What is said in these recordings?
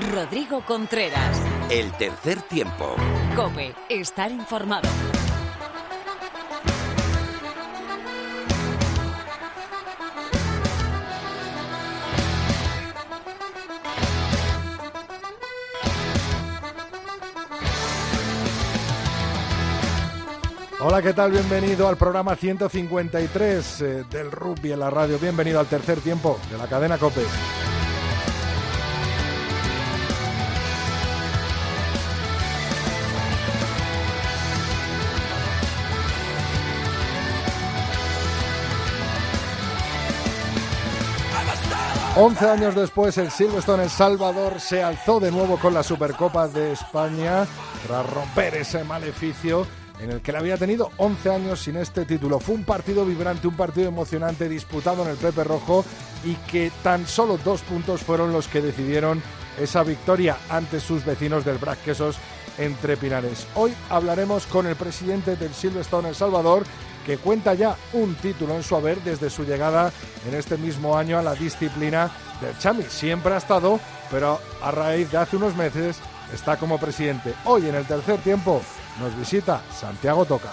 Rodrigo Contreras. El tercer tiempo. Cope, estar informado. Hola, ¿qué tal? Bienvenido al programa 153 eh, del rugby en la radio. Bienvenido al tercer tiempo de la cadena Cope. Once años después, el Silverstone El Salvador se alzó de nuevo con la Supercopa de España tras romper ese maleficio en el que le había tenido 11 años sin este título. Fue un partido vibrante, un partido emocionante disputado en el Pepe Rojo y que tan solo dos puntos fueron los que decidieron esa victoria ante sus vecinos del Brac Quesos entre Pinares. Hoy hablaremos con el presidente del Silverstone El Salvador que cuenta ya un título en su haber desde su llegada en este mismo año a la disciplina del Chami. Siempre ha estado, pero a raíz de hace unos meses está como presidente. Hoy en el tercer tiempo nos visita Santiago Toca.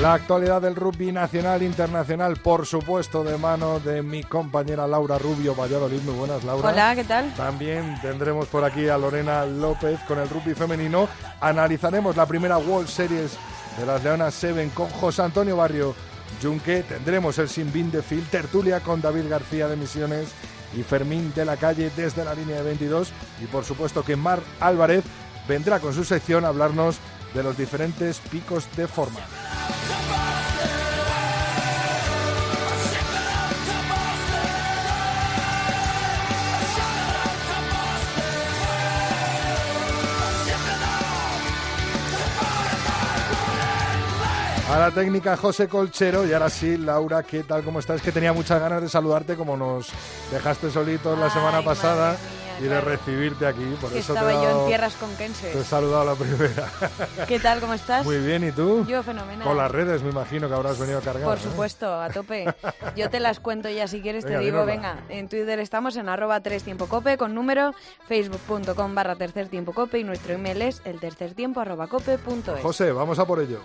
La actualidad del rugby nacional e internacional, por supuesto, de mano de mi compañera Laura Rubio Valladolid. Muy buenas, Laura. Hola, ¿qué tal? También tendremos por aquí a Lorena López con el rugby femenino. Analizaremos la primera World Series de las Leonas Seven con José Antonio Barrio Junque. Tendremos el Sin de Phil, tertulia con David García de Misiones y Fermín de la Calle desde la línea de 22. Y por supuesto que Mar Álvarez vendrá con su sección a hablarnos de los diferentes picos de forma. A la técnica José Colchero y ahora sí, Laura, ¿qué tal? ¿Cómo estás? Que tenía muchas ganas de saludarte como nos dejaste solitos la semana pasada y de recibirte aquí. Por eso estaba yo en tierras con Kense. Te he saludado la primera. ¿Qué tal? ¿Cómo estás? Muy bien, ¿y tú? Yo fenomenal. Con las redes me imagino que habrás venido a cargar. Por supuesto, a tope. Yo te las cuento ya si quieres, te digo, venga, en Twitter estamos en arroba 3 tiempo cope con número, facebook.com barra tercer tiempo cope y nuestro email es el tercer tiempo arroba cope punto es. José, vamos a por ello.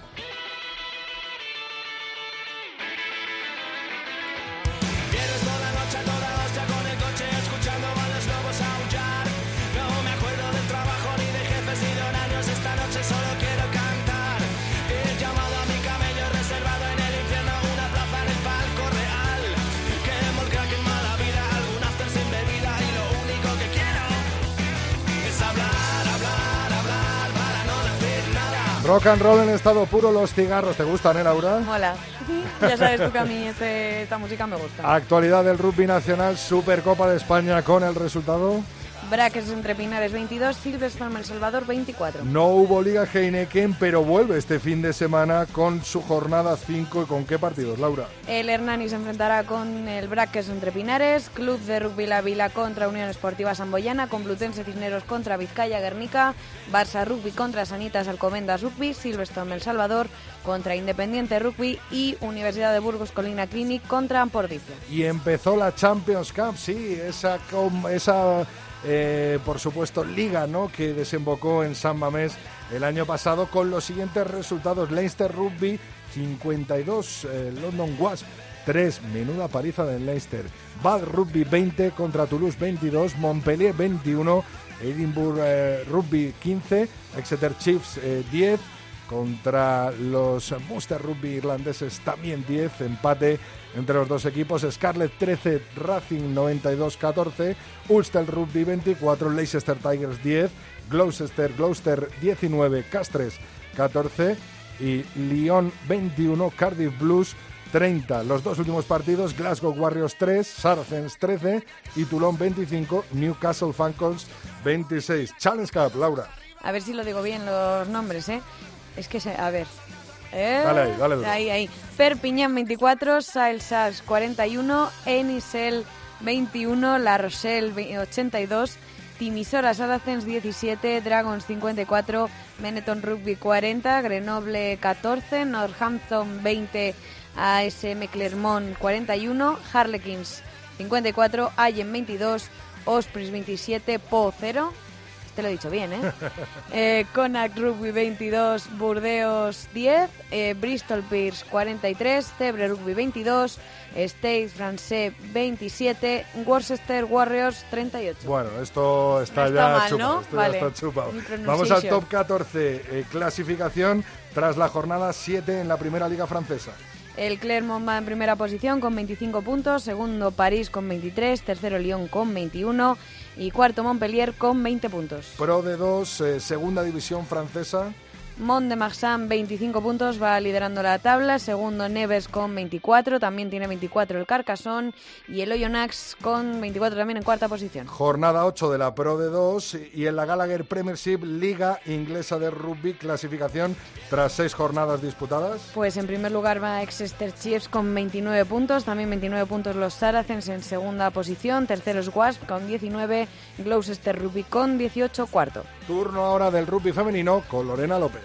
Rock and roll en estado puro, los cigarros. ¿Te gustan, eh, Laura? Hola. Ya sabes tú que a mí este, esta música me gusta. Actualidad del rugby nacional, Supercopa de España con el resultado. Braques entre Pinares 22, Silverstone El Salvador 24. No hubo Liga Heineken, pero vuelve este fin de semana con su jornada 5. ¿Y con qué partidos, Laura? El Hernani se enfrentará con el Braques entre Pinares, Club de Rugby La Vila contra Unión Esportiva Samboyana, Complutense Cisneros contra Vizcaya Guernica, Barça Rugby contra Sanitas Alcomendas Rugby, Silverstone El Salvador contra Independiente Rugby y Universidad de Burgos Colina Clinic contra Ampordicio. Y empezó la Champions Cup, sí, esa, esa eh, por supuesto, liga ¿no? que desembocó en San Mamés el año pasado con los siguientes resultados. Leinster Rugby 52, eh, London Wasp 3, menuda paliza del Leinster. Bad Rugby 20 contra Toulouse 22, Montpellier 21, Edinburgh eh, Rugby 15, Exeter Chiefs 10 contra los Munster Rugby irlandeses también 10, empate entre los dos equipos, Scarlet 13, Racing 92-14, Ulster Rugby 24, Leicester Tigers 10, Gloucester, Gloucester 19, Castres 14 y Lyon 21, Cardiff Blues 30. Los dos últimos partidos, Glasgow Warriors 3, Saracens 13 y Toulon 25, Newcastle Falcons 26. Challenge Cup, Laura. A ver si lo digo bien los nombres, ¿eh? Es que, a ver. ¿Eh? Dale ahí, dale. Ahí, ahí. Perpiñán 24, Saelsas 41, Enisel 21, La Rochelle 82, Timisora Saracens 17, Dragons 54, Benetton Rugby 40, Grenoble 14, Northampton 20, ASM Clermont 41, Harlequins 54, Allen 22, Ospreys 27, Po 0. Te lo he dicho bien, ¿eh? eh Connacht Rugby 22, Burdeos 10, eh, Bristol Pierce 43, Cebre Rugby 22, Stade Francais 27, Worcester Warriors 38. Bueno, esto está, ya, chupado, esto ya está chupado. Vamos al top 14, eh, clasificación tras la jornada 7 en la primera liga francesa. El Clermont va en primera posición con 25 puntos, segundo París con 23, tercero Lyon con 21 y cuarto Montpellier con 20 puntos. Pro de 2, eh, segunda división francesa. Mont de Marsan 25 puntos, va liderando la tabla. Segundo Neves con 24, también tiene 24 el Carcassonne. Y el Oyonnax con 24 también en cuarta posición. Jornada 8 de la Pro de 2 y en la Gallagher Premiership, Liga Inglesa de Rugby, clasificación tras seis jornadas disputadas. Pues en primer lugar va Exeter Chiefs con 29 puntos, también 29 puntos los Saracens en segunda posición. Tercero es Wasp con 19, Gloucester Rugby con 18, cuarto. Turno ahora del rugby femenino con Lorena López.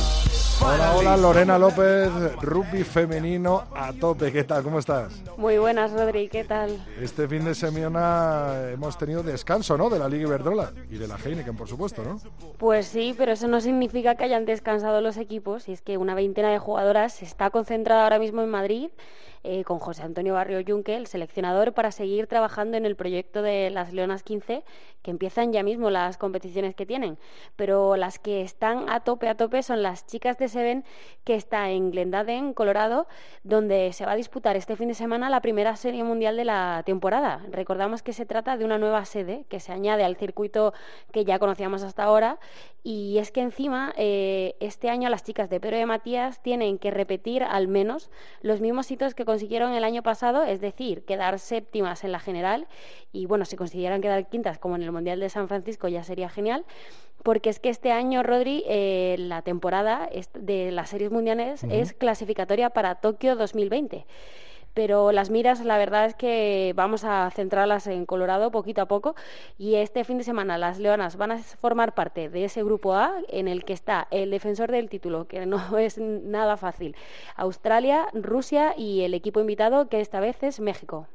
Hola, hola, Lorena López, rugby femenino a tope. ¿Qué tal? ¿Cómo estás? Muy buenas, Rodri. ¿Qué tal? Este fin de semana hemos tenido descanso, ¿no? De la Liga Iberdrola y de la Heineken, por supuesto, ¿no? Pues sí, pero eso no significa que hayan descansado los equipos. Y es que una veintena de jugadoras está concentrada ahora mismo en Madrid eh, con José Antonio Barrio Yunque, el seleccionador, para seguir trabajando en el proyecto de las Leonas 15, que empiezan ya mismo las competiciones que tienen. Pero las que están a tope, a tope son las chicas de Seven, que está en Glendaden, Colorado, donde se va a disputar este fin de semana la primera serie mundial de la temporada. Recordamos que se trata de una nueva sede que se añade al circuito que ya conocíamos hasta ahora. Y es que encima, eh, este año las chicas de Pedro de Matías tienen que repetir al menos los mismos hitos que consiguieron el año pasado, es decir, quedar séptimas en la general y bueno, si consiguieran quedar quintas como en el Mundial de San Francisco ya sería genial, porque es que este año, Rodri, eh, la temporada de las series mundiales es clasificatoria para Tokio 2020 pero las miras la verdad es que vamos a centrarlas en Colorado poquito a poco y este fin de semana las Leonas van a formar parte de ese grupo A en el que está el defensor del título, que no es nada fácil, Australia, Rusia y el equipo invitado que esta vez es México.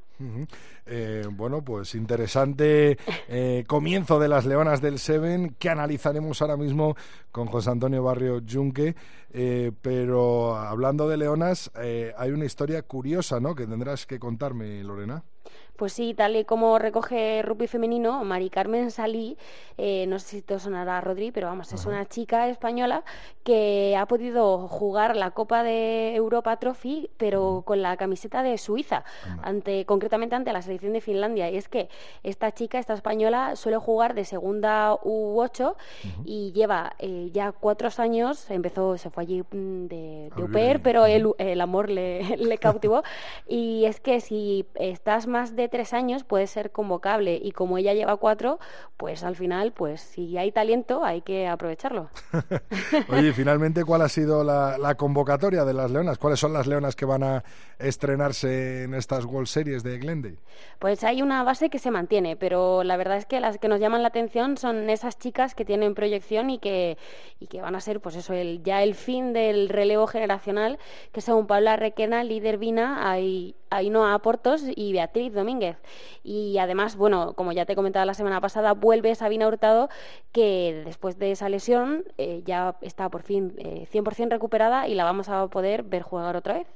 Eh, bueno, pues interesante eh, comienzo de las Leonas del Seven que analizaremos ahora mismo con José Antonio Barrio Junque. Eh, pero hablando de Leonas, hay una historia curiosa, ¿no? Que tendrás que contarme, Lorena. Pues sí, tal y como recoge Rugby Femenino, Mari Carmen Salí, eh, no sé si te sonará Rodri, pero vamos, es una chica española que ha podido jugar la Copa de Europa Trophy, pero con la camiseta de Suiza, ante, concretamente ante la selección de Finlandia. Y es que esta chica, esta española, suele jugar de segunda U8 y lleva eh, ya cuatro años, empezó, se fue allí mm, de, de pero el, el amor le, le cautivó. y es que si estás más de tres años puede ser convocable y como ella lleva cuatro, pues al final, pues si hay talento hay que aprovecharlo. Oye, finalmente, ¿cuál ha sido la, convocatoria de las leonas? ¿Cuáles son las leonas que van a estrenarse en estas World Series de Glendale? Pues hay una base que se mantiene, pero la verdad es que las que nos llaman la atención son esas chicas que tienen proyección y que, y que van a ser, pues eso, el, ya el fin del relevo generacional, que son Paula Requena, líder Vina, hay Ainhoa Portos y Beatriz Domínguez. Y además, bueno, como ya te he comentado la semana pasada, vuelve Sabina Hurtado, que después de esa lesión eh, ya está por fin eh, 100% recuperada y la vamos a poder ver jugar otra vez.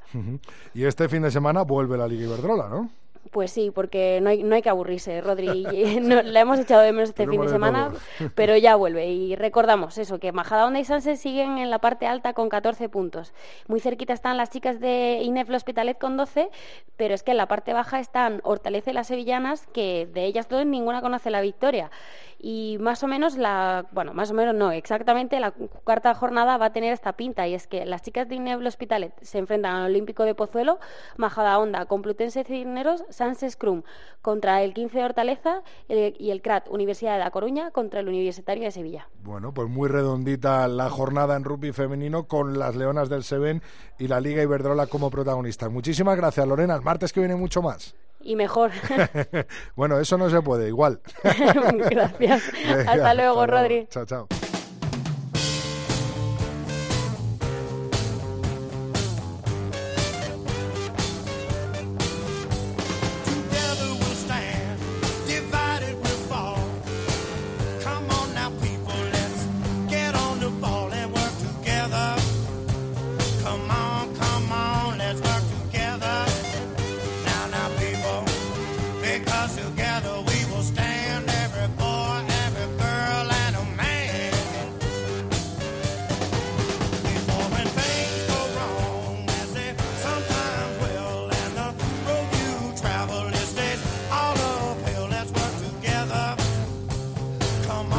Y este fin de semana vuelve la Liga Iberdrola, ¿no? Pues sí, porque no hay, no hay que aburrirse, Rodri. no, la hemos echado de menos este fin de semana, pero ya vuelve. Y recordamos eso, que Majadahonda y Sanse siguen en la parte alta con 14 puntos. Muy cerquita están las chicas de Inef Hospitalet con 12, pero es que en la parte baja están Hortaleza y las Sevillanas, que de ellas dos ninguna conoce la victoria y más o menos la, bueno, más o menos no, exactamente la cuarta jornada va a tener esta pinta y es que las chicas de Ineblo Hospitalet se enfrentan al Olímpico de Pozuelo, Majada Honda, Complutense Cisneros, Sanse Scrum contra el 15 de Hortaleza y el CRAT Universidad de La Coruña contra el Universitario de Sevilla. Bueno, pues muy redondita la jornada en rugby femenino con las Leonas del Seven y la Liga Iberdrola como protagonistas. Muchísimas gracias, Lorena. El martes que viene mucho más y mejor. bueno, eso no se puede, igual. Gracias. hasta luego, Rodri. Chao, chao.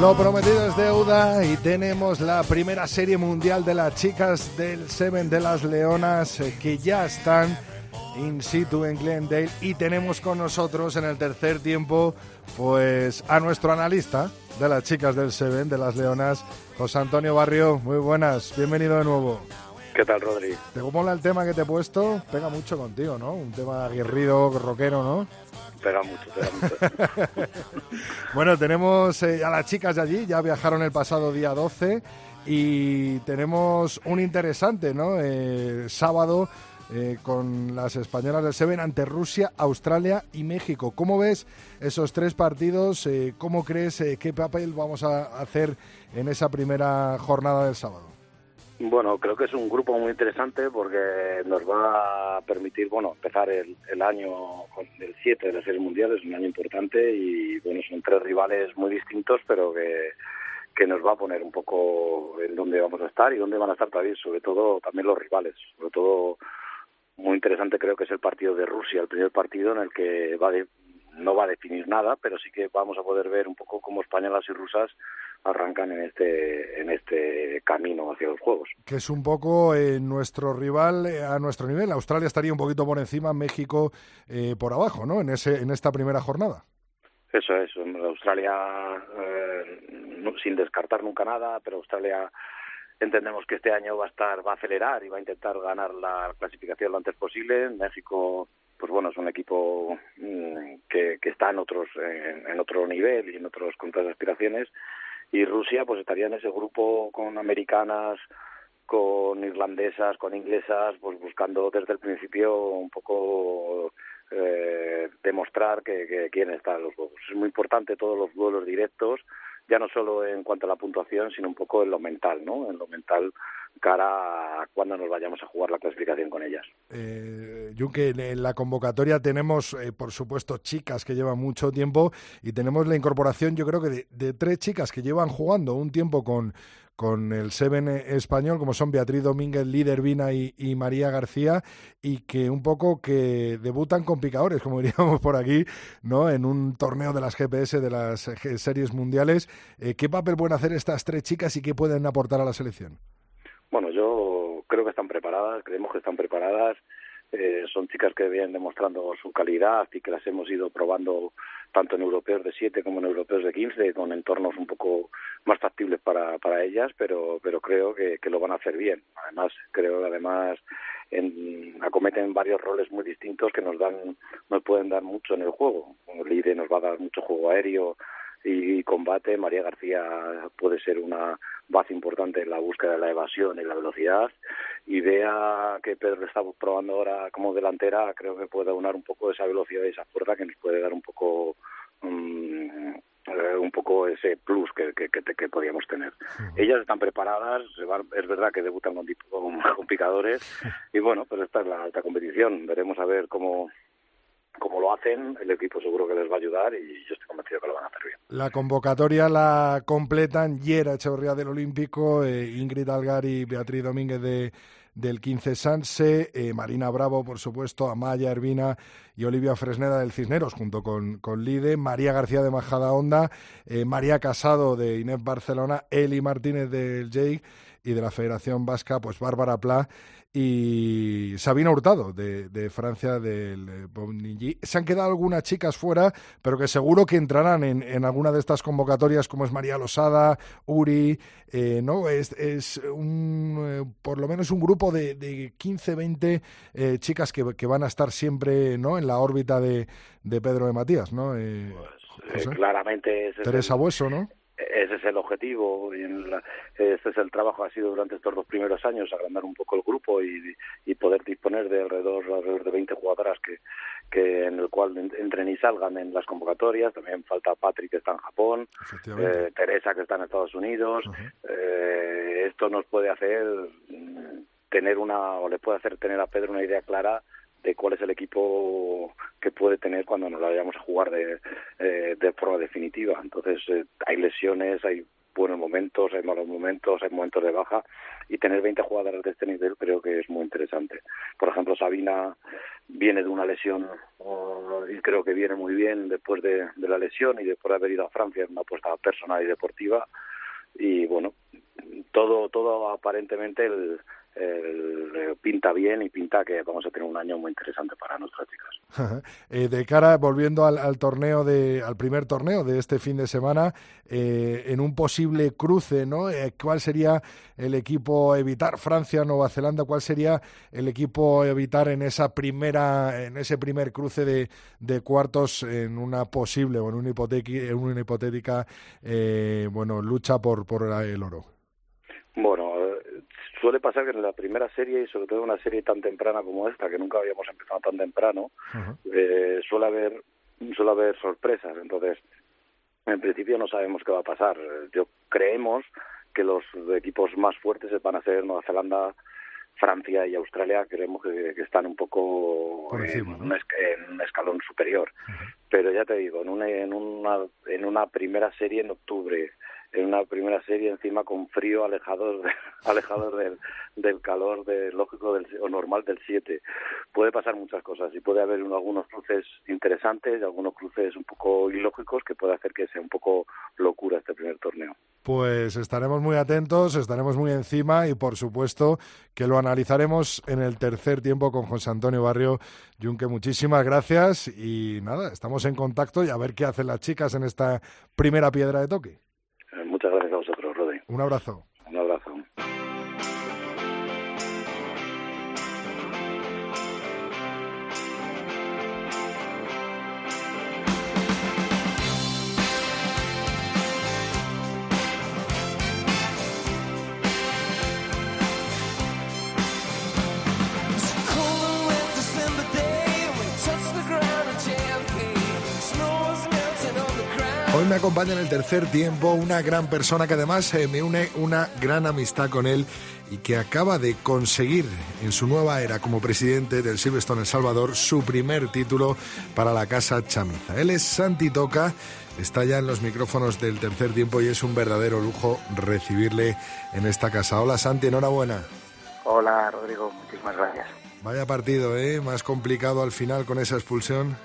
Lo prometido es deuda y tenemos la primera serie mundial de las chicas del Seven de las Leonas eh, que ya están in situ en Glendale y tenemos con nosotros en el tercer tiempo pues a nuestro analista de las chicas del Seven de las Leonas, José Antonio Barrio. Muy buenas, bienvenido de nuevo. ¿Qué tal, Rodri? ¿Te mola el tema que te he puesto? Pega mucho contigo, ¿no? Un tema aguerrido, rockero, ¿no? Pega mucho, pega mucho. bueno, tenemos eh, a las chicas de allí, ya viajaron el pasado día 12 y tenemos un interesante, ¿no? Eh, sábado eh, con las españolas del Seven ante Rusia, Australia y México. ¿Cómo ves esos tres partidos? ¿Cómo crees qué papel vamos a hacer en esa primera jornada del sábado? Bueno, creo que es un grupo muy interesante porque nos va a permitir, bueno, empezar el, año con el 7 de las series mundiales, es un año importante y, bueno, son tres rivales muy distintos, pero que, que nos va a poner un poco en dónde vamos a estar y dónde van a estar también, sobre todo también los rivales, sobre todo muy interesante creo que es el partido de Rusia, el primer partido en el que va no va a definir nada, pero sí que vamos a poder ver un poco cómo españolas y rusas arrancan en este en este camino hacia los juegos. Que es un poco eh, nuestro rival eh, a nuestro nivel. Australia estaría un poquito por encima, México eh, por abajo, ¿no? En ese en esta primera jornada. Eso es. Australia sin descartar nunca nada, pero Australia entendemos que este año va a estar va a acelerar y va a intentar ganar la clasificación lo antes posible. México pues bueno, es un equipo mm, que, que está en otros en, otro nivel y en otros con otras aspiraciones. Y Rusia pues estaría en ese grupo con americanas con irlandesas con inglesas pues buscando desde el principio un poco eh, demostrar que, que quieren estar en los juegos. Es muy importante todos los duelos directos ya no solo en cuanto a la puntuación sino un poco en lo mental no en lo mental cara a cuando nos vayamos a jugar la clasificación con ellas. Eh, en la convocatoria tenemos, eh, por supuesto, chicas que llevan mucho tiempo y tenemos la incorporación, yo creo que de, tres chicas que llevan jugando un tiempo con, con el Seven español, como son Beatriz Domínguez, Líder Vina y, María García, y que un poco que debutan con picadores, como diríamos por aquí, ¿no? En un torneo de las GPS, de las series mundiales. Eh, ¿Qué papel pueden hacer estas tres chicas y qué pueden aportar a la selección? Bueno, yo creo que están preparadas, creemos que están preparadas. Eh, son chicas que vienen demostrando su calidad y que las hemos ido probando tanto en europeos de 7 como en europeos de 15, con entornos un poco más factibles para, para ellas, pero, pero creo que, que lo van a hacer bien. Además, creo que además en, acometen varios roles muy distintos que nos dan nos pueden dar mucho en el juego. Lide nos va a dar mucho juego aéreo, y combate. María García puede ser una base importante en la búsqueda de la evasión y la velocidad. Y vea que Pedro está probando ahora como delantera, creo que puede aunar un poco esa velocidad y esa fuerza que nos puede dar un poco eh, un poco ese plus que, que, que, podíamos tener. Ellas están preparadas, es verdad que debutan con, con, picadores y bueno, pues esta es la alta competición. Veremos a ver cómo como lo hacen, el equipo seguro que les va a ayudar y yo estoy convencido que lo van a hacer. La convocatoria la completan Yera Echeverría del Olímpico, eh, Ingrid Algari, Beatriz Domínguez de del 15 Sanse, eh, Marina Bravo, por supuesto, Amaya Ervina y Olivia Fresneda del Cisneros, junto con, con Lide, María García de Majada Honda, eh, María Casado de Inés Barcelona, Eli Martínez del Jake y de la Federación Vasca, pues Bárbara Pla y Sabina Hurtado de, Francia del eh, Se han quedado algunas chicas fuera, pero que seguro que entrarán en, en alguna de estas convocatorias, como es María Losada, Uri, eh, ¿no? Es, es un, eh, por lo menos un grupo de, de 15, 20 chicas que, que, van a estar siempre ¿no? en la órbita de, de Pedro de Matías, ¿no? Pues, claramente Teresa Bueso, ¿no? Ese es el objetivo y este es el trabajo ha sido durante estos dos primeros años agrandar un poco el grupo y, poder disponer de alrededor, alrededor de 20 jugadoras que, que en el cual entren y salgan en las convocatorias. También falta Patrick que está en Japón eh, Teresa que está en Estados Unidos. Eh, esto nos puede hacer mm, tener una o le puede hacer tener a Pedro una idea clara de cuál es el equipo que puede tener cuando nos la vayamos a jugar de, eh, de forma definitiva. Entonces, eh, hay lesiones, hay buenos momentos, hay malos momentos, hay momentos de baja y tener 20 jugadoras de este nivel creo que es muy interesante. Por ejemplo, Sabina viene de una lesión y creo que viene muy bien después de, la lesión y después de haber ido a Francia en una apuesta personal y deportiva y bueno, todo todo aparentemente el, eh, pinta bien y pinta que vamos a tener un año muy interesante para nuestras chicas. Eh, de cara, volviendo al, torneo de, al primer torneo de este fin de semana, eh, en un posible cruce, ¿no? ¿Cuál sería el equipo evitar Francia, Nueva Zelanda? ¿Cuál sería el equipo evitar en esa primera, en ese primer cruce de, de cuartos en una posible o en una hipotética, en una hipotética, bueno, lucha por por el oro? Bueno, suele pasar que en la primera serie, y sobre todo en una serie tan temprana como esta, que nunca habíamos empezado tan temprano, eh, suele haber suele haber sorpresas. Entonces, en principio no sabemos qué va a pasar. Yo creemos que los equipos más fuertes van a ser Nueva Zelanda, Francia y Australia. Creemos que, están un poco en, un escalón superior. Pero ya te digo, en una, en una en una primera serie en octubre en una primera serie encima con frío alejados alejados del, del calor de lógico del, o normal del 7 puede pasar muchas cosas y puede haber algunos cruces interesantes y algunos cruces un poco ilógicos que puede hacer que sea un poco locura este primer torneo. Pues estaremos muy atentos estaremos muy encima y por supuesto que lo analizaremos en el tercer tiempo con José Antonio Barrio Junque muchísimas gracias y nada estamos en contacto y a ver qué hacen las chicas en esta primera piedra de toque Muchas gracias a vosotros, Rodi. Un abrazo. Un abrazo. Me acompaña en el tercer tiempo una gran persona que además eh, me une una gran amistad con él y que acaba de conseguir en su nueva era como presidente del Silverstone El Salvador su primer título para la Casa Chamiza. Él es Santi Toca, está ya en los micrófonos del tercer tiempo y es un verdadero lujo recibirle en esta casa. Hola Santi, enhorabuena. Hola Rodrigo, muchísimas gracias. Vaya partido, ¿eh? Más complicado al final con esa expulsión.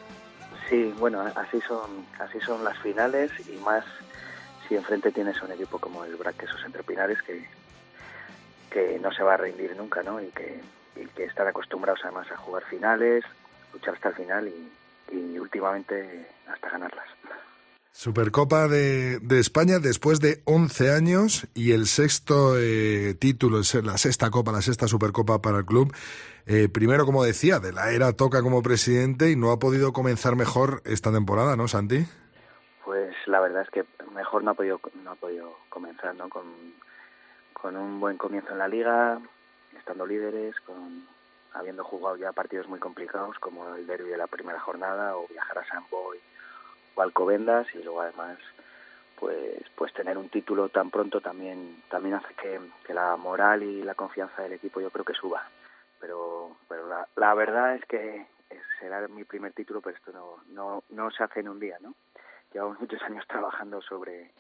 Sí, bueno, así son, así son las finales y más si enfrente tienes un equipo como el Braque esos Entrepinares que, que no se va a rendir nunca, ¿no? Y que, y que están acostumbrados además a jugar finales, luchar hasta el final y últimamente hasta ganarlas. Supercopa de, de, España después de 11 años y el sexto eh, título, la sexta copa, la sexta Supercopa para el club. Eh, primero, como decía, de la era toca como presidente y no ha podido comenzar mejor esta temporada, ¿no, Santi? Pues la verdad es que mejor no ha podido, no ha podido comenzar, ¿no? Con, con un buen comienzo en la liga, estando líderes, con habiendo jugado ya partidos muy complicados como el derby de la primera jornada o viajar a San Boy Alcobendas y luego además pues pues tener un título tan pronto también también hace que, que, la moral y la confianza del equipo yo creo que suba pero pero la, la verdad es que será mi primer título, pero esto no, no, no se hace en un día, ¿no? Llevamos muchos años trabajando sobre,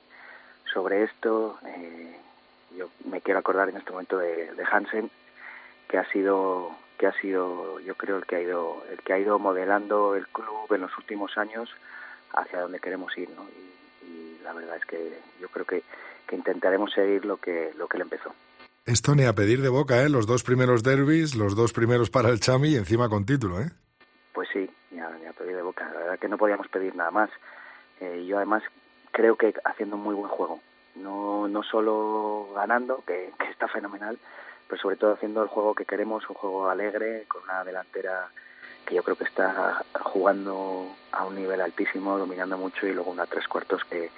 sobre esto. Eh, yo me quiero acordar en este momento de, de Hansen, que ha sido que ha sido yo creo el que ha ido el que ha ido modelando el club en los últimos años hacia donde queremos ir ¿no? y, y la verdad es que yo creo que, que intentaremos seguir lo que lo que él empezó. Esto ni a pedir de boca eh los dos primeros derbis los dos primeros para el Chami y encima con título eh pues sí ni a, ni a pedir de boca. La verdad que no podíamos pedir nada más. Eh, yo además creo que haciendo un muy buen juego. No no solo ganando que, que está fenomenal pero sobre todo haciendo el juego que queremos, un juego alegre, con una delantera que yo creo que está jugando a un nivel altísimo, dominando mucho y luego una tres cuartos que,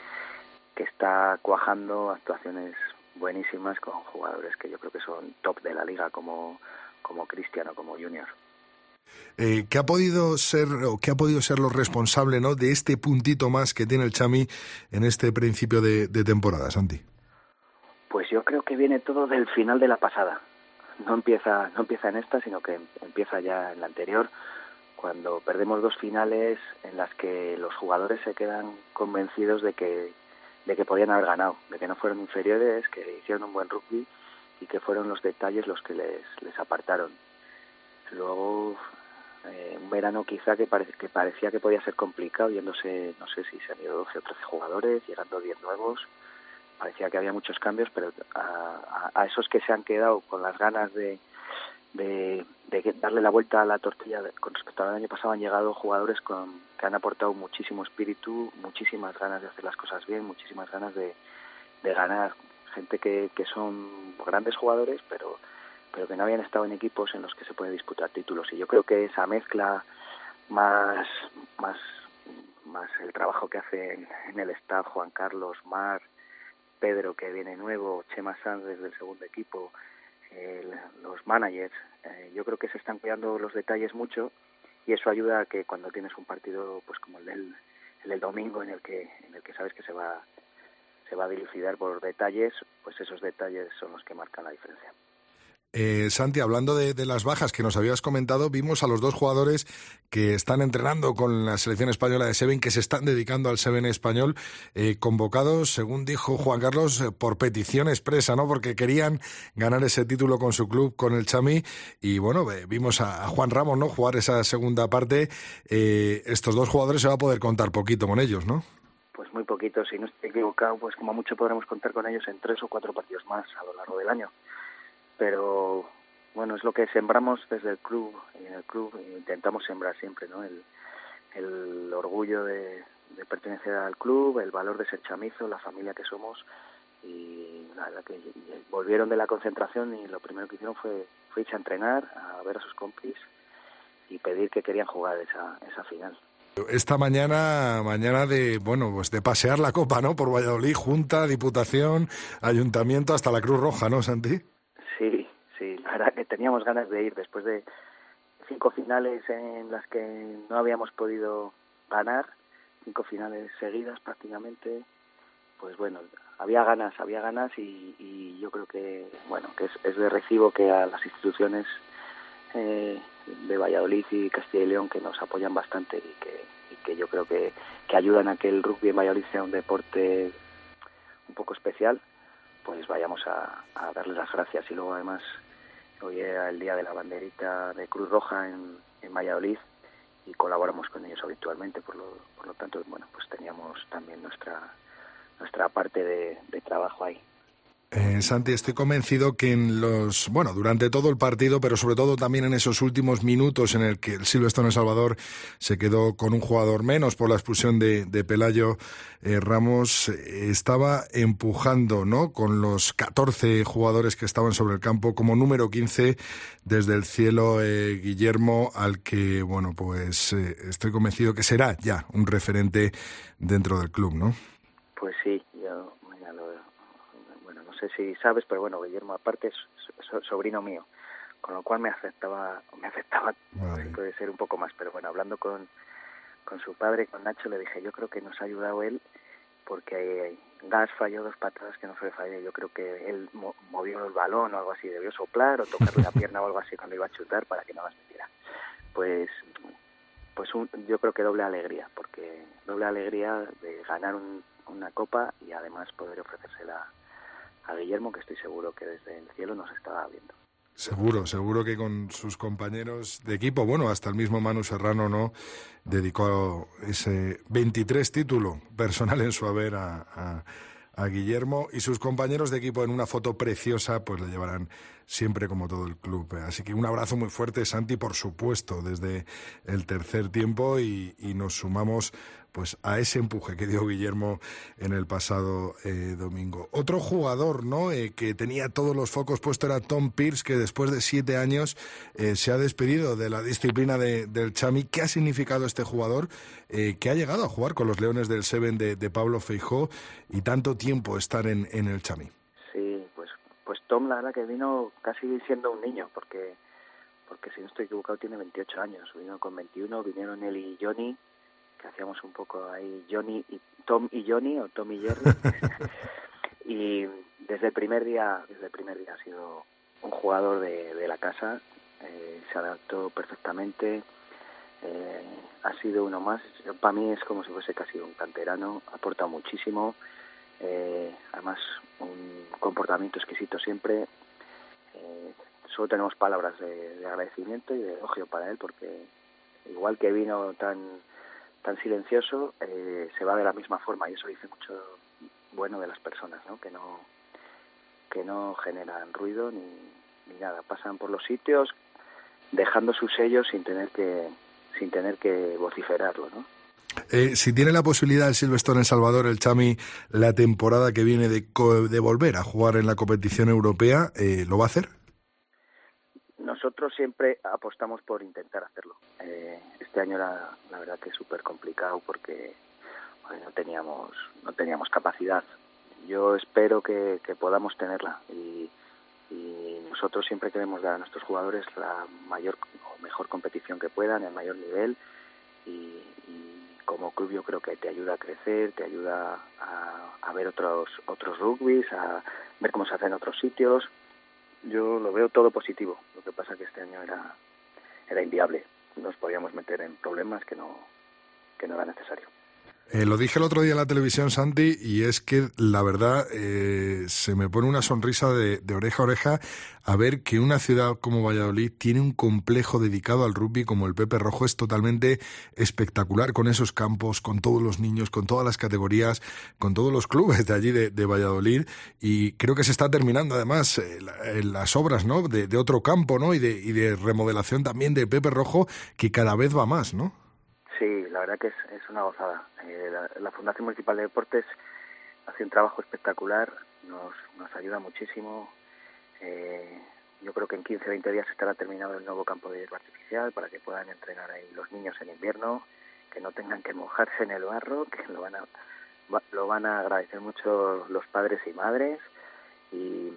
que está cuajando actuaciones buenísimas con jugadores que yo creo que son top de la liga como, como Cristiano, como Junior. Eh, ¿Qué ha podido ser o qué ha podido ser lo responsable ¿no? de este puntito más que tiene el Chami en este principio de, de temporada, Santi? Pues yo creo que viene todo del final de la pasada. No empieza, no empieza en esta, sino que empieza ya en la anterior, cuando perdemos dos finales en las que los jugadores se quedan convencidos de que, de que podían haber ganado, de que no fueron inferiores, que hicieron un buen rugby y que fueron los detalles los que les, les apartaron. Luego, eh, un verano quizá que, pare, que parecía que podía ser complicado, yéndose, no sé si se han ido 12 o 13 jugadores, llegando 10 nuevos, parecía que había muchos cambios, pero a, a, esos que se han quedado con las ganas de, de, de darle la vuelta a la tortilla con respecto al año pasado han llegado jugadores con, que han aportado muchísimo espíritu, muchísimas ganas de hacer las cosas bien, muchísimas ganas de, ganar. Gente que, que son grandes jugadores, pero, pero que no habían estado en equipos en los que se puede disputar títulos. Y yo creo que esa mezcla más, más, más el trabajo que hace en, en el staff Juan Carlos, Mar, Pedro que viene nuevo, Chema Sanz desde el segundo equipo, el, los managers, eh, yo creo que se están cuidando los detalles mucho y eso ayuda a que cuando tienes un partido pues como el del, el del domingo en el que en el que sabes que se va se va a dilucidar por detalles, pues esos detalles son los que marcan la diferencia. Eh, Santi, hablando de, las bajas que nos habías comentado, vimos a los dos jugadores que están entrenando con la selección española de Seven, que se están dedicando al Seven español, eh, convocados, según dijo Juan Carlos, eh, por petición expresa, ¿no? Porque querían ganar ese título con su club, con el Chami, y bueno, vimos a, a, Juan Ramos, ¿no? Jugar esa segunda parte. Eh, estos dos jugadores se va a poder contar poquito con ellos, ¿no? Pues muy poquito, si no estoy equivocado, pues como mucho podremos contar con ellos en tres o cuatro partidos más a lo largo del año pero bueno, es lo que sembramos desde el club y en el club intentamos sembrar siempre, ¿no? El, el orgullo de, pertenecer al club, el valor de ser chamizo, la familia que somos y la que volvieron de la concentración y lo primero que hicieron fue, fue irse a entrenar, a ver a sus compis y pedir que querían jugar esa, esa final. Esta mañana, mañana de, bueno, pues de pasear la copa, ¿no? Por Valladolid, Junta, Diputación, Ayuntamiento, hasta la Cruz Roja, ¿no, Santi? Verdad que teníamos ganas de ir después de cinco finales en las que no habíamos podido ganar, cinco finales seguidas prácticamente, pues bueno, había ganas, había ganas y, y yo creo que, bueno, que es, es, de recibo que a las instituciones eh, de Valladolid y Castilla y León que nos apoyan bastante y que, que yo creo que, que ayudan a que el rugby en Valladolid sea un deporte un poco especial pues vayamos a, a darles las gracias y luego además hoy era el día de la banderita de Cruz Roja en, en Valladolid y colaboramos con ellos habitualmente por lo, por lo tanto bueno pues teníamos también nuestra nuestra parte de, de trabajo ahí eh, Santi, estoy convencido que en los, bueno, durante todo el partido, pero sobre todo también en esos últimos minutos en el que el Silverstone El Salvador se quedó con un jugador menos por la expulsión de, de Pelayo eh, Ramos, eh, estaba empujando, ¿no? Con los 14 jugadores que estaban sobre el campo como número 15 desde el cielo Guillermo, al que, bueno, pues estoy convencido que será ya un referente dentro del club, ¿no? Pues sí, sé si sabes, pero bueno, Guillermo aparte es sobrino mío, con lo cual me afectaba, me afectaba, vale. puede ser un poco más, pero bueno, hablando con, con su padre, con Nacho, le dije, yo creo que nos ha ayudado él porque Gas falló dos patadas que no fue fallo, yo creo que él mo movió el balón o algo así, debió soplar o tocarle la pierna o algo así cuando iba a chutar para que no las metiera. Pues pues yo creo que doble alegría, porque doble alegría de ganar una copa y además poder ofrecérsela a Guillermo, que estoy seguro que desde el cielo nos estaba viendo. Seguro, seguro que con sus compañeros de equipo, bueno, hasta el mismo Manu Serrano, ¿no? Dedicó ese 23 título personal en su haber a, a Guillermo y sus compañeros de equipo en una foto preciosa, pues le llevarán siempre como todo el club. Así que un abrazo muy fuerte, Santi, por supuesto, desde el tercer tiempo y, nos sumamos pues a ese empuje que dio Guillermo en el pasado eh, domingo. Otro jugador ¿no? Eh, que tenía todos los focos puestos era Tom Pierce, que después de siete años eh, se ha despedido de la disciplina del Chami. ¿Qué ha significado este jugador que ha llegado a jugar con los Leones del Seven de, Pablo Feijó y tanto tiempo estar en, en el Chami? Tom, la verdad que vino casi siendo un niño, porque porque si no estoy equivocado tiene 28 años. Vino con 21, vinieron él y Johnny, que hacíamos un poco ahí Johnny y Tom y Johnny o Tom y Jerry. y desde el primer día, desde el primer día ha sido un jugador de, de la casa, eh, se adaptó perfectamente, eh, ha sido uno más. Para mí es como si fuese casi un canterano, aporta muchísimo. Eh, además un comportamiento exquisito siempre. Eh, solo tenemos palabras de, agradecimiento y de elogio para él porque igual que vino tan tan silencioso eh, se va de la misma forma y eso dice mucho bueno de las personas ¿no? que no que no generan ruido ni, ni nada pasan por los sitios dejando sus sellos sin tener que sin tener que vociferarlo ¿no? Eh, si tiene la posibilidad el Silvestre en Salvador, el Chami, la temporada que viene de, de volver a jugar en la competición europea, eh, ¿lo va a hacer? Nosotros siempre apostamos por intentar hacerlo. Eh, este año era, la verdad, que súper complicado porque no teníamos no teníamos capacidad. Yo espero que, podamos tenerla y, y nosotros siempre queremos dar a nuestros jugadores la mayor o mejor competición que puedan, el mayor nivel y, como club yo creo que te ayuda a crecer, te ayuda a, ver otros otros rugbys, a ver cómo se hace en otros sitios. Yo lo veo todo positivo. Lo que pasa que este año era era inviable. Nos podíamos meter en problemas que no que no era necesario. Eh, lo dije el otro día en la televisión, Santi, y es que la verdad eh, se me pone una sonrisa de, oreja a oreja a ver que una ciudad como Valladolid tiene un complejo dedicado al rugby como el Pepe Rojo. Es totalmente espectacular con esos campos, con todos los niños, con todas las categorías, con todos los clubes de allí de, Valladolid. Y creo que se está terminando además eh, las obras ¿no? de, otro campo ¿no? y, de, y de remodelación también de Pepe Rojo que cada vez va más, ¿no? Sí, la verdad que es, es una gozada. Eh, la, Fundación Municipal de Deportes hace un trabajo espectacular, nos, nos ayuda muchísimo. Eh, yo creo que en 15 20 días estará terminado el nuevo campo de hierba artificial para que puedan entrenar ahí los niños en invierno, que no tengan que mojarse en el barro, que lo van a, lo van a agradecer mucho los padres y madres. Y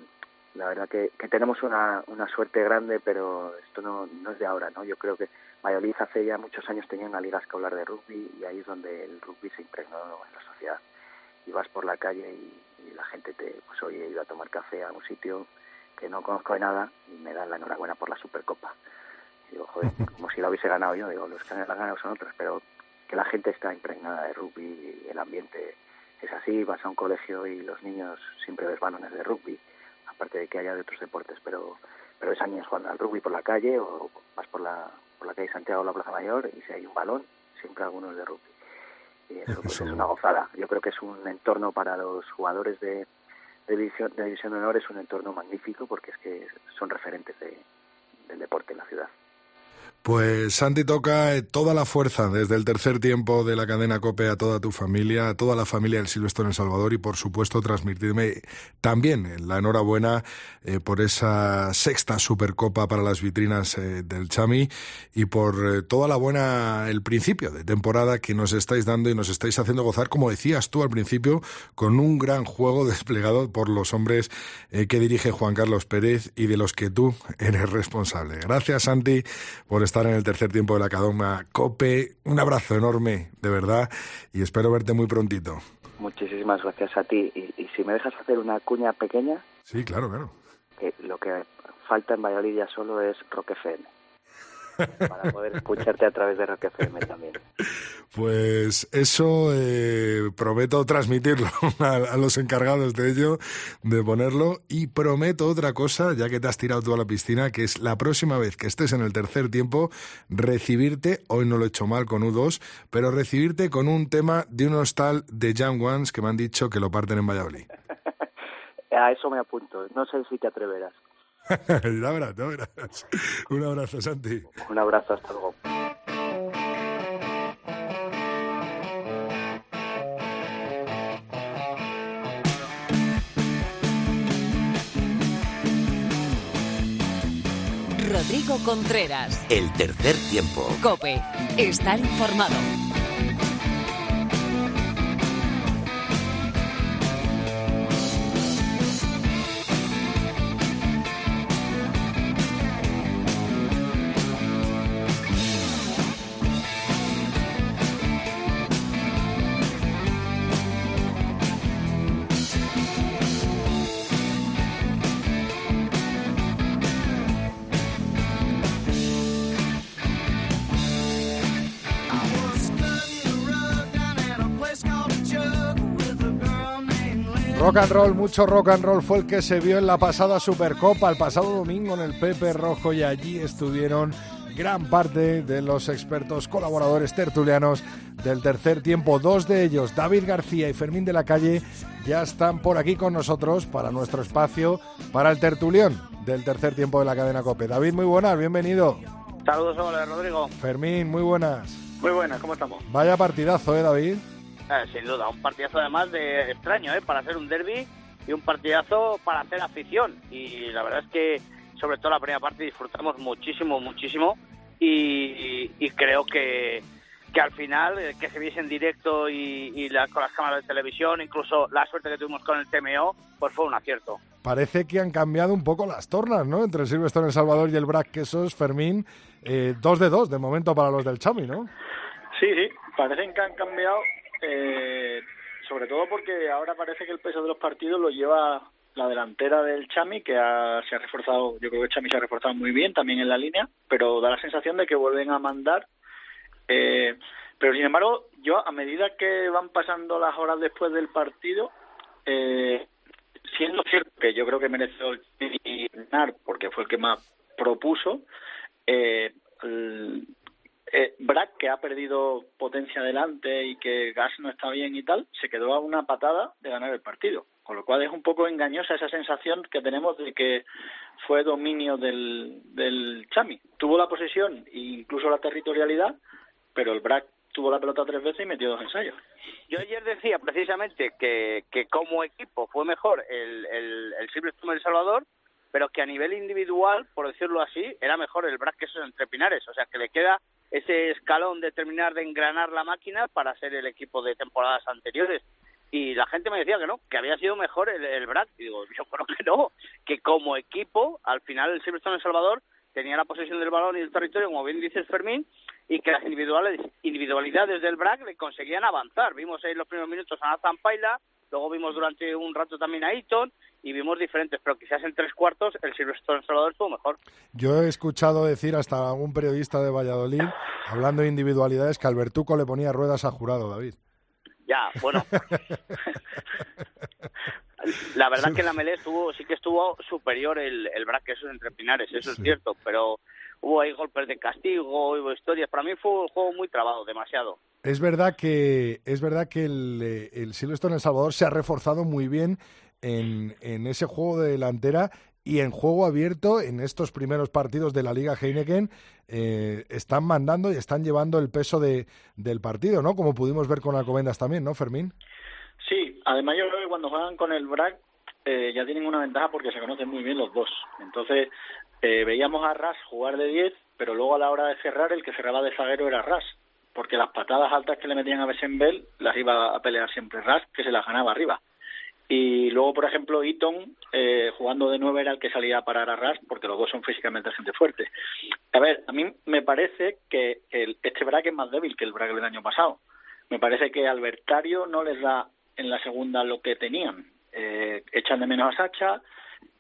la verdad que, que tenemos una, una suerte grande, pero esto no, no es de ahora, ¿no? Yo creo que Valladolid hace ya muchos años tenía una liga escolar de rugby y ahí es donde el rugby se impregnó en la sociedad. Y vas por la calle y, la gente te, pues hoy he ido a tomar café a un sitio que no conozco de nada y me dan la enhorabuena por la Supercopa. Y digo, joder, como si la hubiese ganado yo, digo, los que han ganado son otros, pero que la gente está impregnada de rugby y el ambiente es así, vas a un colegio y los niños siempre ves balones de rugby, aparte de que haya de otros deportes, pero pero ves a niños jugando al rugby por la calle o vas por la por la calle Santiago la Plaza Mayor y si hay un balón, siempre algunos de rugby. Y eso pues, es una gozada. Yo creo que es un entorno para los jugadores de, de, división, de división de honor, es un entorno magnífico porque es que son referentes de, del deporte en la ciudad. Pues Santi toca eh, toda la fuerza desde el tercer tiempo de la cadena COPE a toda tu familia, a toda la familia del Silvestre en El Salvador y por supuesto transmitirme también la enhorabuena eh, por esa sexta Supercopa para las vitrinas eh, del Chami y por toda la buena, el principio de temporada que nos estáis dando y nos estáis haciendo gozar, como decías tú al principio, con un gran juego desplegado por los hombres que dirige Juan Carlos Pérez y de los que tú eres responsable. Gracias Santi por estar en el tercer tiempo de la Cadoma Cope. Un abrazo enorme, de verdad, y espero verte muy prontito. Muchísimas gracias a ti. Y, si me dejas hacer una cuña pequeña. Sí, claro, claro. Que lo que falta en Valladolid ya solo es FM. Para poder escucharte a través de Rock FM también. Pues eso eh, prometo transmitirlo a, los encargados de ello, de ponerlo, y prometo otra cosa, ya que te has tirado tú a la piscina, que es la próxima vez que estés en el tercer tiempo, recibirte, hoy no lo he hecho mal con U2, pero recibirte con un tema de un hostal de Young Ones que me han dicho que lo parten en Valladolid. a eso me apunto, no sé si te atreverás. ya verás. Un abrazo, Santi. Un abrazo, hasta luego. Rodrigo Contreras. El tercer tiempo. Cope. Estar informado. Rock and roll, mucho rock and roll fue el que se vio en la pasada Supercopa, el pasado domingo en el Pepe Rojo y allí estuvieron gran parte de los expertos colaboradores tertulianos del tercer tiempo. Dos de ellos, David García y Fermín de la Calle, ya están por aquí con nosotros para nuestro espacio, para el tertulión del tercer tiempo de la cadena COPE. David, muy buenas, bienvenido. Saludos, hola, Rodrigo. Fermín, muy buenas. Muy buenas, ¿cómo estamos? Vaya partidazo, ¿eh, David? Eh, sin duda, un partidazo además de extraño, ¿eh? Para ser un derby y un partidazo para hacer afición. Y la verdad es que, sobre todo la primera parte, disfrutamos muchísimo, muchísimo. Y, creo que, que al final, eh, que se viese en directo y, con las cámaras de televisión, incluso la suerte que tuvimos con el TMO, pues fue un acierto. Parece que han cambiado un poco las tornas, ¿no? Entre Silvestre El Salvador y el Brac Quesos, Fermín, eh, dos de dos de momento para los del Chami, ¿no? Sí, sí, parecen que han cambiado eh, sobre todo porque ahora parece que el peso de los partidos lo lleva la delantera del Chami, que se ha reforzado, yo creo que Chami se ha reforzado muy bien también en la línea, pero da la sensación de que vuelven a mandar. Eh, pero sin embargo, yo a medida que van pasando las horas después del partido, eh, siendo cierto que yo creo que mereció ganar porque fue el que más propuso, eh, eh, Brack, que ha perdido potencia adelante y que Gas no está bien y tal, se quedó a una patada de ganar el partido. Con lo cual es un poco engañosa esa sensación que tenemos de que fue dominio del, del Chami. Tuvo la posesión e incluso la territorialidad, pero el Brack tuvo la pelota tres veces y metió dos ensayos. Yo ayer decía precisamente que, que como equipo fue mejor el, el, el Silverstone El Salvador, pero que a nivel individual, por decirlo así, era mejor el Brack que esos entre Pinares. O sea, que le queda ese escalón de terminar de engranar la máquina para ser el equipo de temporadas anteriores. Y la gente me decía que no, que había sido mejor el, el Brad. Y digo, yo creo que no, que como equipo, al final el Silverstone El Salvador tenía la posesión del balón y el territorio, como bien dices Fermín, y que las individuales, individualidades del BRAC le conseguían avanzar. Vimos ahí los primeros minutos a Nathan Paila, luego vimos durante un rato también a Eaton, y vimos diferentes, pero quizás en tres cuartos el Silverstone Salvador estuvo mejor. Yo he escuchado decir hasta algún periodista de Valladolid, hablando de individualidades, que Albertuco le ponía ruedas a jurado, David. Ya, bueno. la verdad que la Melé estuvo, sí que estuvo superior el, el esos entre Pinares, eso es cierto, pero hubo ahí golpes de castigo, hubo historias. Para mí fue un juego muy trabado, demasiado. Es verdad que es verdad que el, el Silverstone El Salvador se ha reforzado muy bien en, en ese juego de delantera y en juego abierto en estos primeros partidos de la Liga Heineken eh, están mandando y están llevando el peso de, del partido, ¿no? Como pudimos ver con Alcobendas también, ¿no, Fermín? Sí, además yo creo que cuando juegan con el BRAC eh, ya tienen una ventaja porque se conocen muy bien los dos. Entonces eh, veíamos a Ras jugar de 10, pero luego a la hora de cerrar el que cerraba de zaguero era Ras, porque las patadas altas que le metían a Besenbel las iba a pelear siempre Ras, que se las ganaba arriba. Y luego, por ejemplo, Eaton, eh, jugando de nueve, era el que salía a parar a Ras, porque los dos son físicamente gente fuerte. A ver, a mí me parece que el, este Braque es más débil que el Braque del año pasado. Me parece que Albertario no les da en la segunda lo que tenían. Eh, echan de menos a Sacha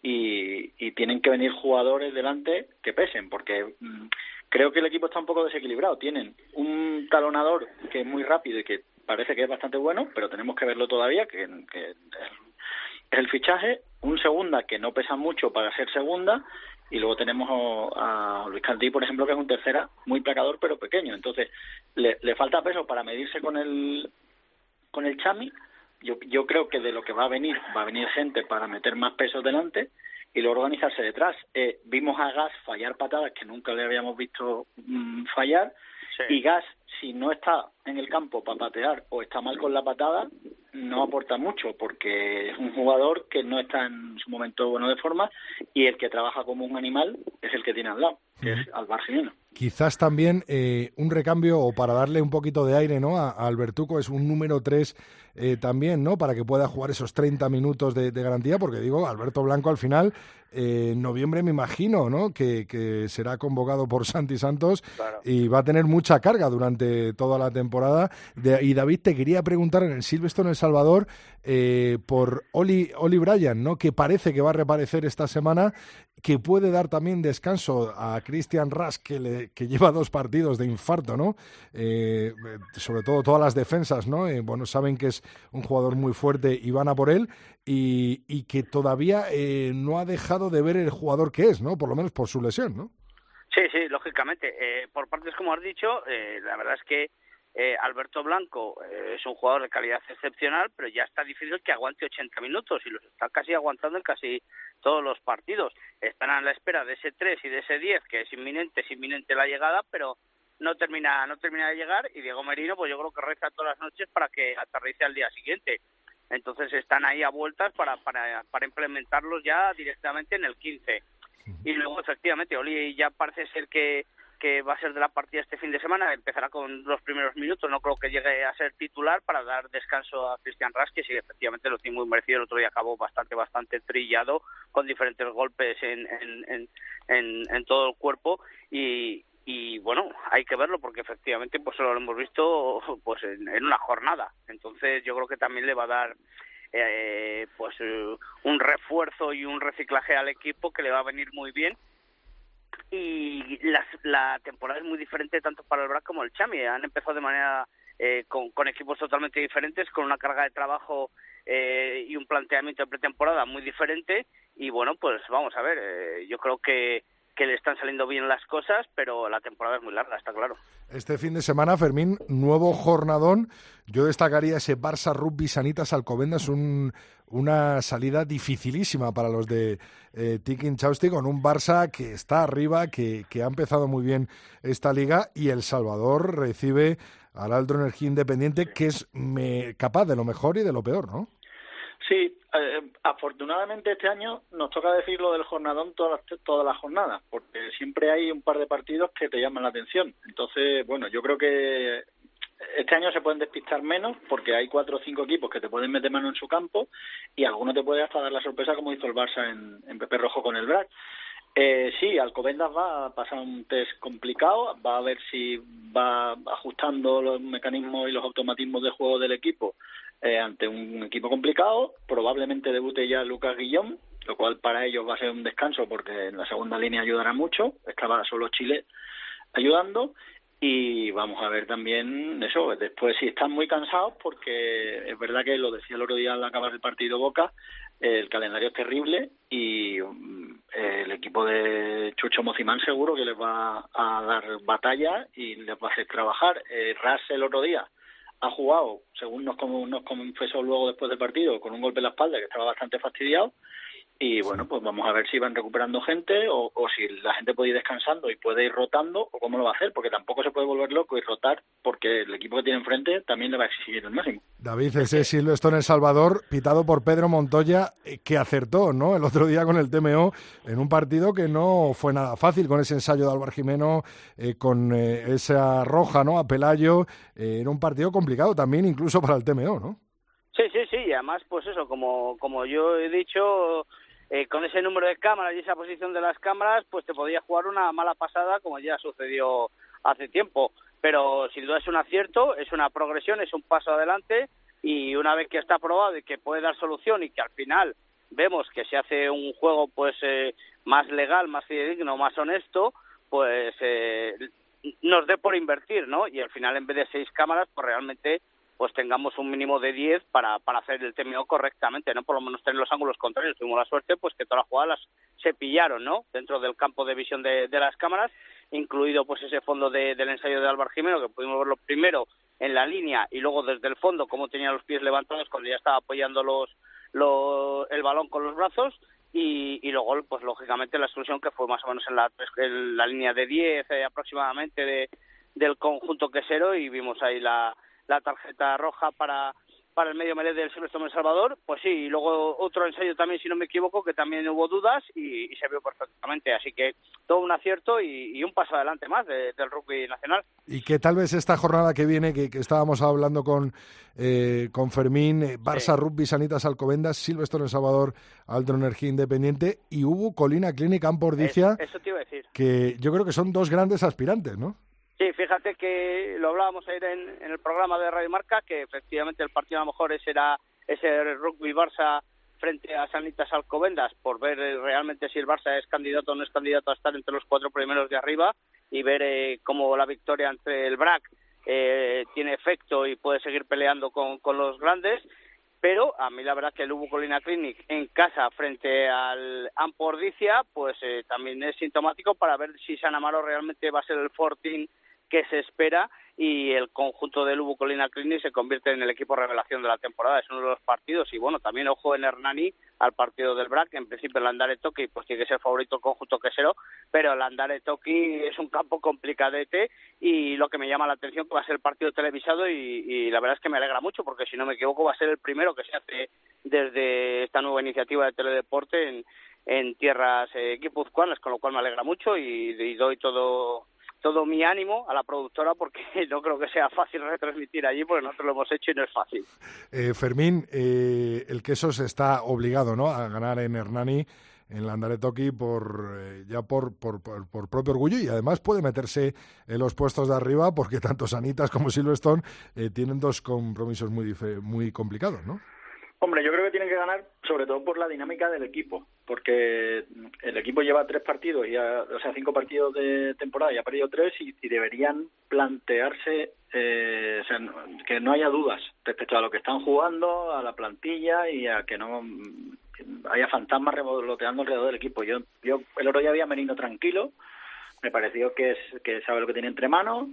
y, tienen que venir jugadores delante que pesen, porque mm, creo creo que el equipo está un poco desequilibrado. Tienen un talonador que es muy rápido y que parece que es bastante bueno, pero tenemos que verlo todavía, que, es el fichaje. Un segunda que no pesa mucho para ser segunda y luego tenemos a Luis Cantí, por ejemplo, que es un tercera muy placador pero pequeño. Entonces, le, le falta peso para medirse con el con el Chami. Yo, yo creo que de lo que va a venir, va a venir gente para meter más peso delante y luego organizarse detrás. Eh, vimos a Gas fallar patadas que nunca le habíamos visto mm, fallar y Gas, si no está en el campo para patear o está mal con la patada, no aporta mucho porque es un jugador que no está en su momento bueno de forma y el que trabaja como un animal es el que tiene al lado, que es Alvar Jiménez. Quizás también eh, un recambio o para darle un poquito de aire ¿no? a, Albertuco es un número 3 eh, también, ¿no? Para que pueda jugar esos 30 minutos de, garantía, porque digo, Alberto Blanco al final, eh, en noviembre me imagino, ¿no? Que, será convocado por Santi Santos y va a tener mucha carga durante toda la temporada. y David, te quería preguntar en el Silvestre en El Salvador por Oli, Oli Bryan, ¿no? Que parece que va a reaparecer esta semana, que puede dar también descanso a Christian Ras, que le que, lleva dos partidos de infarto, ¿no? Eh, sobre todo todas las defensas, ¿no? Eh, bueno, saben que es un jugador muy fuerte y van a por él y, y que todavía eh, no ha dejado de ver el jugador que es, ¿no? Por lo menos por su lesión, ¿no? Sí, sí, lógicamente. por partes, como has dicho, la verdad es que eh, Alberto Blanco eh, es un jugador de calidad excepcional, pero ya está difícil que aguante 80 minutos y los está casi aguantando en casi todos los partidos. Están a la espera de ese 3 y de ese 10, que es inminente, es inminente la llegada, pero no termina, no termina de llegar y Diego Merino, pues yo creo que reza todas las noches para que aterrice al día siguiente. Entonces están ahí a vueltas para, para, para implementarlos ya directamente en el 15. Y luego, efectivamente, Oli ya parece ser que que va a ser de la partida este fin de semana, empezará con los primeros minutos, no creo que llegue a ser titular para dar descanso a Cristian Ras, que sí, efectivamente lo tiene muy merecido, el otro día acabó bastante, bastante trillado, con diferentes golpes en, en, en, en, todo el cuerpo. Y, y bueno, hay que verlo porque efectivamente pues lo hemos visto pues en, una jornada, entonces yo creo que también le va a dar eh, pues un refuerzo y un reciclaje al equipo que le va a venir muy bien y la, la temporada es muy diferente tanto para el BRAC como el Chami. Han empezado de manera eh, con, con, equipos totalmente diferentes, con una carga de trabajo eh, y un planteamiento de pretemporada muy diferente. Y bueno, pues vamos a ver, eh, yo creo que que le están saliendo bien las cosas, pero la temporada es muy larga, está claro. Este fin de semana, Fermín, nuevo jornadón. Yo destacaría ese Barça Rugby Sanitas Alcobendas, un, una salida dificilísima para los de eh, Tikin Chausti, con un Barça que está arriba, que, que ha empezado muy bien esta liga, y El Salvador recibe al Alto Energía Independiente, que es capaz de lo mejor y de lo peor, ¿no? Sí, eh, afortunadamente este año nos toca decir lo del jornadón todas las, todas las jornadas, porque siempre hay un par de partidos que te llaman la atención. Entonces, bueno, yo creo que este año se pueden despistar menos porque hay cuatro o cinco equipos que te pueden meter mano en su campo y alguno te puede hasta dar la sorpresa como hizo el Barça en, Pepe Rojo con el BRAC. Eh, sí, Alcobendas va a pasar un test complicado, va a ver si va ajustando los mecanismos y los automatismos de juego del equipo eh, ante un equipo complicado. Probablemente debute ya Lucas Guillón, lo cual para ellos va a ser un descanso porque en la segunda línea ayudará mucho. Estaba solo Chile ayudando. Y vamos a ver también eso, después si están muy cansados, porque es verdad que lo decía el otro día al acabar el partido Boca, el calendario es terrible y mm, el equipo de Chucho Mocimán seguro que les va a dar batalla y les va a hacer trabajar. Eh, Ras el otro día ha jugado, según nos, nos confesó luego después del partido, con un golpe en la espalda que estaba bastante fastidiado. Y bueno, pues vamos a ver si van recuperando gente o, si la gente puede ir descansando y puede ir rotando o cómo lo va a hacer, porque tampoco se puede volver loco y rotar porque el equipo que tiene enfrente también le va a exigir el máximo. David, ese Silvestre en El Salvador, pitado por Pedro Montoya, eh, que acertó ¿no? el otro día con el TMO en un partido que no fue nada fácil con ese ensayo de Álvaro Jimeno, eh, con eh, esa roja ¿no? a Pelayo. era un partido complicado también, incluso para el TMO, ¿no? Sí, sí, sí, y además, pues eso, como, como yo he dicho, con ese número de cámaras y esa posición de las cámaras, pues te podía jugar una mala pasada, como ya sucedió hace tiempo pero sin duda es un acierto, es una progresión, es un paso adelante y una vez que está probado y que puede dar solución y que al final vemos que se hace un juego pues eh, más legal, más digno, más honesto, pues eh, dé por invertir, ¿no? Y al final, en vez de seis cámaras, pues realmente pues tengamos un mínimo de 10 para, para hacer el TMO correctamente, ¿no? Por lo menos tener los ángulos contrarios. Tuvimos la suerte, pues que todas las jugadas se pillaron, ¿no? Dentro del campo de visión de, de las cámaras, incluido pues ese fondo de, del ensayo de Álvaro Jimeno, que pudimos verlo primero en la línea y luego desde el fondo cómo tenía los pies levantados cuando ya estaba apoyando los, los el balón con los brazos y, y luego pues lógicamente la exclusión que fue más o menos en la, en la línea de 10 eh, aproximadamente de, del conjunto quesero y vimos ahí la la tarjeta roja para para el medio melee del Silvestre El Salvador, pues sí, y luego otro ensayo también, si no me equivoco, que también hubo dudas y, se vio perfectamente. Así que todo un acierto y, un paso adelante más del rugby nacional. Y que tal vez esta jornada que viene, que, estábamos hablando con, eh, con Fermín, eh, Barça Rugby, Sanitas Alcobendas, Silvestre El Salvador, Alto Energía Independiente y hubo Colina Clínica Ampordicia. eso te iba a decir. Que yo creo que son dos grandes aspirantes, ¿no? Sí, fíjate que lo hablábamos ayer en, el programa de Radio Marca, que efectivamente el partido a lo mejor era ese rugby Barça frente a Sanitas Alcobendas por ver eh, realmente si el Barça es candidato o no es candidato a estar entre los cuatro primeros de arriba y ver eh, cómo la victoria entre el BRAC eh, tiene efecto y puede seguir peleando con, con los grandes. Pero a mí la verdad que el Ubu Colina Clinic en casa frente al Ampordicia pues eh, también es sintomático para ver si San Amaro realmente va a ser el Fortín que se espera y el conjunto del Lubu Colina Clinic se convierte en el equipo revelación de la temporada. Es uno de los partidos y bueno, también ojo en Hernani al partido del BRAC. En principio el Andare Toki pues tiene que ser favorito el conjunto quesero, pero el Andare Toki es un campo complicadete y lo que me llama la atención va a ser el partido televisado y, la verdad es que me alegra mucho porque si no me equivoco va a ser el primero que se hace desde esta nueva iniciativa de teledeporte en, en tierras eh, guipuzcoanas, con lo cual me alegra mucho y doy todo todo mi ánimo a la productora porque no creo que sea fácil retransmitir allí porque nosotros lo hemos hecho y no es fácil. Eh, Fermín, eh, el queso se está obligado ¿no? a ganar en Hernani en la Andaretoki por eh, ya por, por, por, propio orgullo y además puede meterse en los puestos de arriba porque tanto Sanitas como Silverstone eh, tienen dos compromisos muy muy complicados, ¿no? Hombre, yo creo que tienen que ganar sobre todo por la dinámica del equipo, porque el equipo lleva tres partidos, y o sea, cinco partidos de temporada y ha perdido tres y, deberían plantearse eh, o sea, que no haya dudas respecto a lo que están jugando, a la plantilla y a que no haya fantasmas revoloteando alrededor del equipo. Yo, yo el otro día había venido tranquilo, me pareció que, es, que sabe lo que tiene entre manos,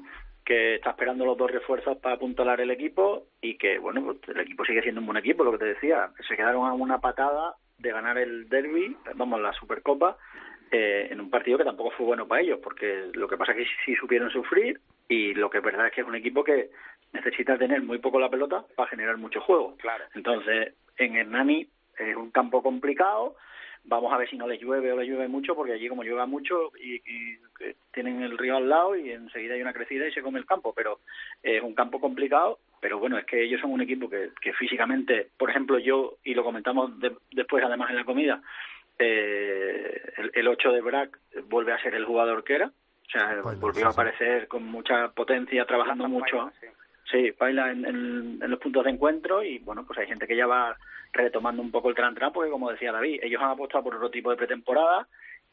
que está esperando los dos refuerzos para apuntalar el equipo y que, bueno, pues el equipo sigue siendo un buen equipo, lo que te decía. Se quedaron a una patada de ganar el derby, vamos, la Supercopa, eh, en un partido que tampoco fue bueno para ellos, porque lo que pasa es que sí, supieron sufrir y lo que es verdad es que es un equipo que necesita tener muy poco la pelota para generar mucho juego. Claro. Entonces, en Hernani es un campo complicado, Vamos a ver si no les llueve o les llueve mucho, porque allí como llueva mucho y, tienen el río al lado y enseguida hay una crecida y se come el campo, pero es un campo complicado, pero bueno, es que ellos son un equipo que, que físicamente, por ejemplo, yo, y lo comentamos después además en la comida, eh, el, el 8 de Brack vuelve a ser el jugador que era, o sea, volvió a aparecer con mucha potencia, trabajando mucho. sí. Baila en, los puntos de encuentro y bueno, pues hay gente que ya va retomando un poco el tran, porque como decía David, ellos han apostado por otro tipo de pretemporada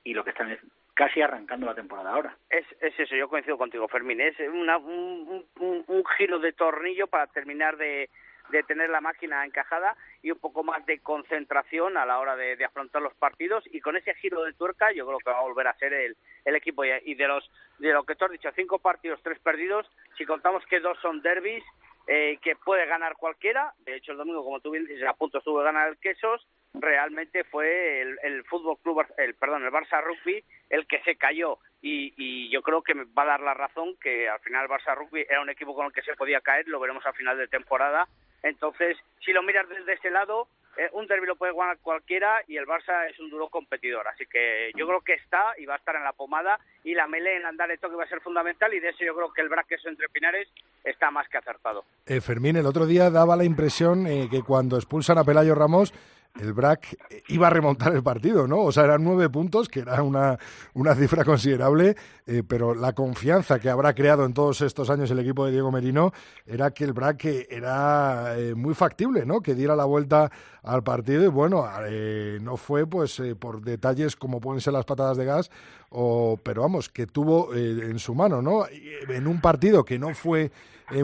y lo que están es casi arrancando la temporada ahora. Es, es eso, yo coincido contigo, Fermín. Es una, un, un, giro de tornillo para terminar de, de tener la máquina encajada y un poco más de concentración a la hora de, afrontar los partidos y con ese giro de tuerca yo creo que va a volver a ser el, el equipo y de los de lo que tú has dicho cinco partidos tres perdidos si contamos que dos son derbis eh, que puede ganar cualquiera. De hecho, el domingo, como tú bien dices, a punto estuvo de ganar el Quesos. Realmente fue el, el Fútbol Club, el perdón, el Barça Rugby el que se cayó. Y, y, yo creo que me va a dar la razón que al final el Barça Rugby era un equipo con el que se podía caer. Lo veremos a final de temporada. Entonces, si lo miras desde ese lado, eh, un derbi lo puede ganar cualquiera y el Barça es un duro competidor. Así que yo creo que está y va a estar en la pomada y la melee en andar esto que va a ser fundamental y de eso yo creo que el braqueso entre Pinares está más que acertado. Eh, Fermín, el otro día daba la impresión eh, que cuando expulsan a Pelayo Ramos el BRAC iba a remontar el partido, ¿no? O sea, eran nueve puntos, que era una, una cifra considerable, eh, pero la confianza que habrá creado en todos estos años el equipo de Diego Merino era que el BRAC era eh, muy factible, ¿no? Que diera la vuelta al partido y bueno, eh, no fue pues por detalles como pueden ser las patadas de gas, o, pero vamos, que tuvo en su mano, ¿no? En un partido que no fue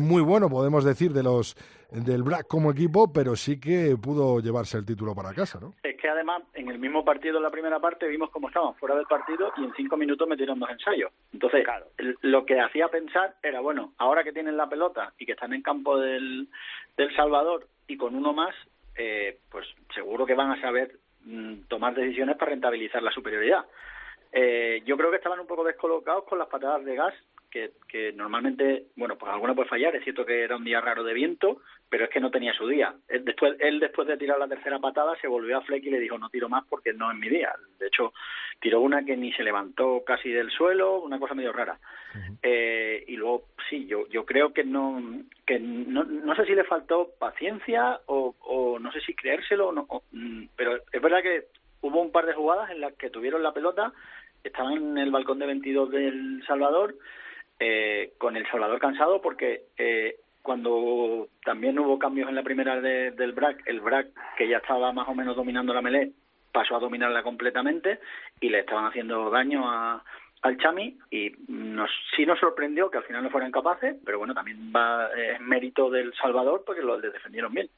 muy bueno, podemos decir, de los del BRAC como equipo, pero sí que pudo llevarse el título para casa, ¿no? Es que además, en el mismo partido, en la primera parte, vimos cómo estaban fuera del partido y en cinco minutos metieron dos ensayos. Entonces, lo que hacía pensar era, bueno, ahora que tienen la pelota y que están en campo del, del Salvador y con uno más, eh, pues seguro que van a saber mm, tomar decisiones para rentabilizar la superioridad. Eh, yo creo que estaban un poco descolocados con las patadas de gas que, normalmente, bueno, pues alguna puede fallar, es cierto que era un día raro de viento, pero es que no tenía su día. Él después, él después de tirar la tercera patada se volvió a Fleck y le dijo no tiro más porque no es mi día. De hecho, tiró una que ni se levantó casi del suelo, una cosa medio rara. eh, y luego, sí, yo, yo creo que no, que no, no sé si le faltó paciencia o, o no sé si creérselo, o no, mm, pero es verdad que hubo un par de jugadas en las que tuvieron la pelota, estaban en el balcón de 22 del Salvador, eh, con El Salvador cansado porque eh, cuando también hubo cambios en la primera del BRAC, el BRAC, que ya estaba más o menos dominando la melee, pasó a dominarla completamente y le estaban haciendo daño a, al Chami y nos, sí nos sorprendió que al final no fueran capaces, pero bueno, también va es mérito del Salvador porque lo defendieron bien.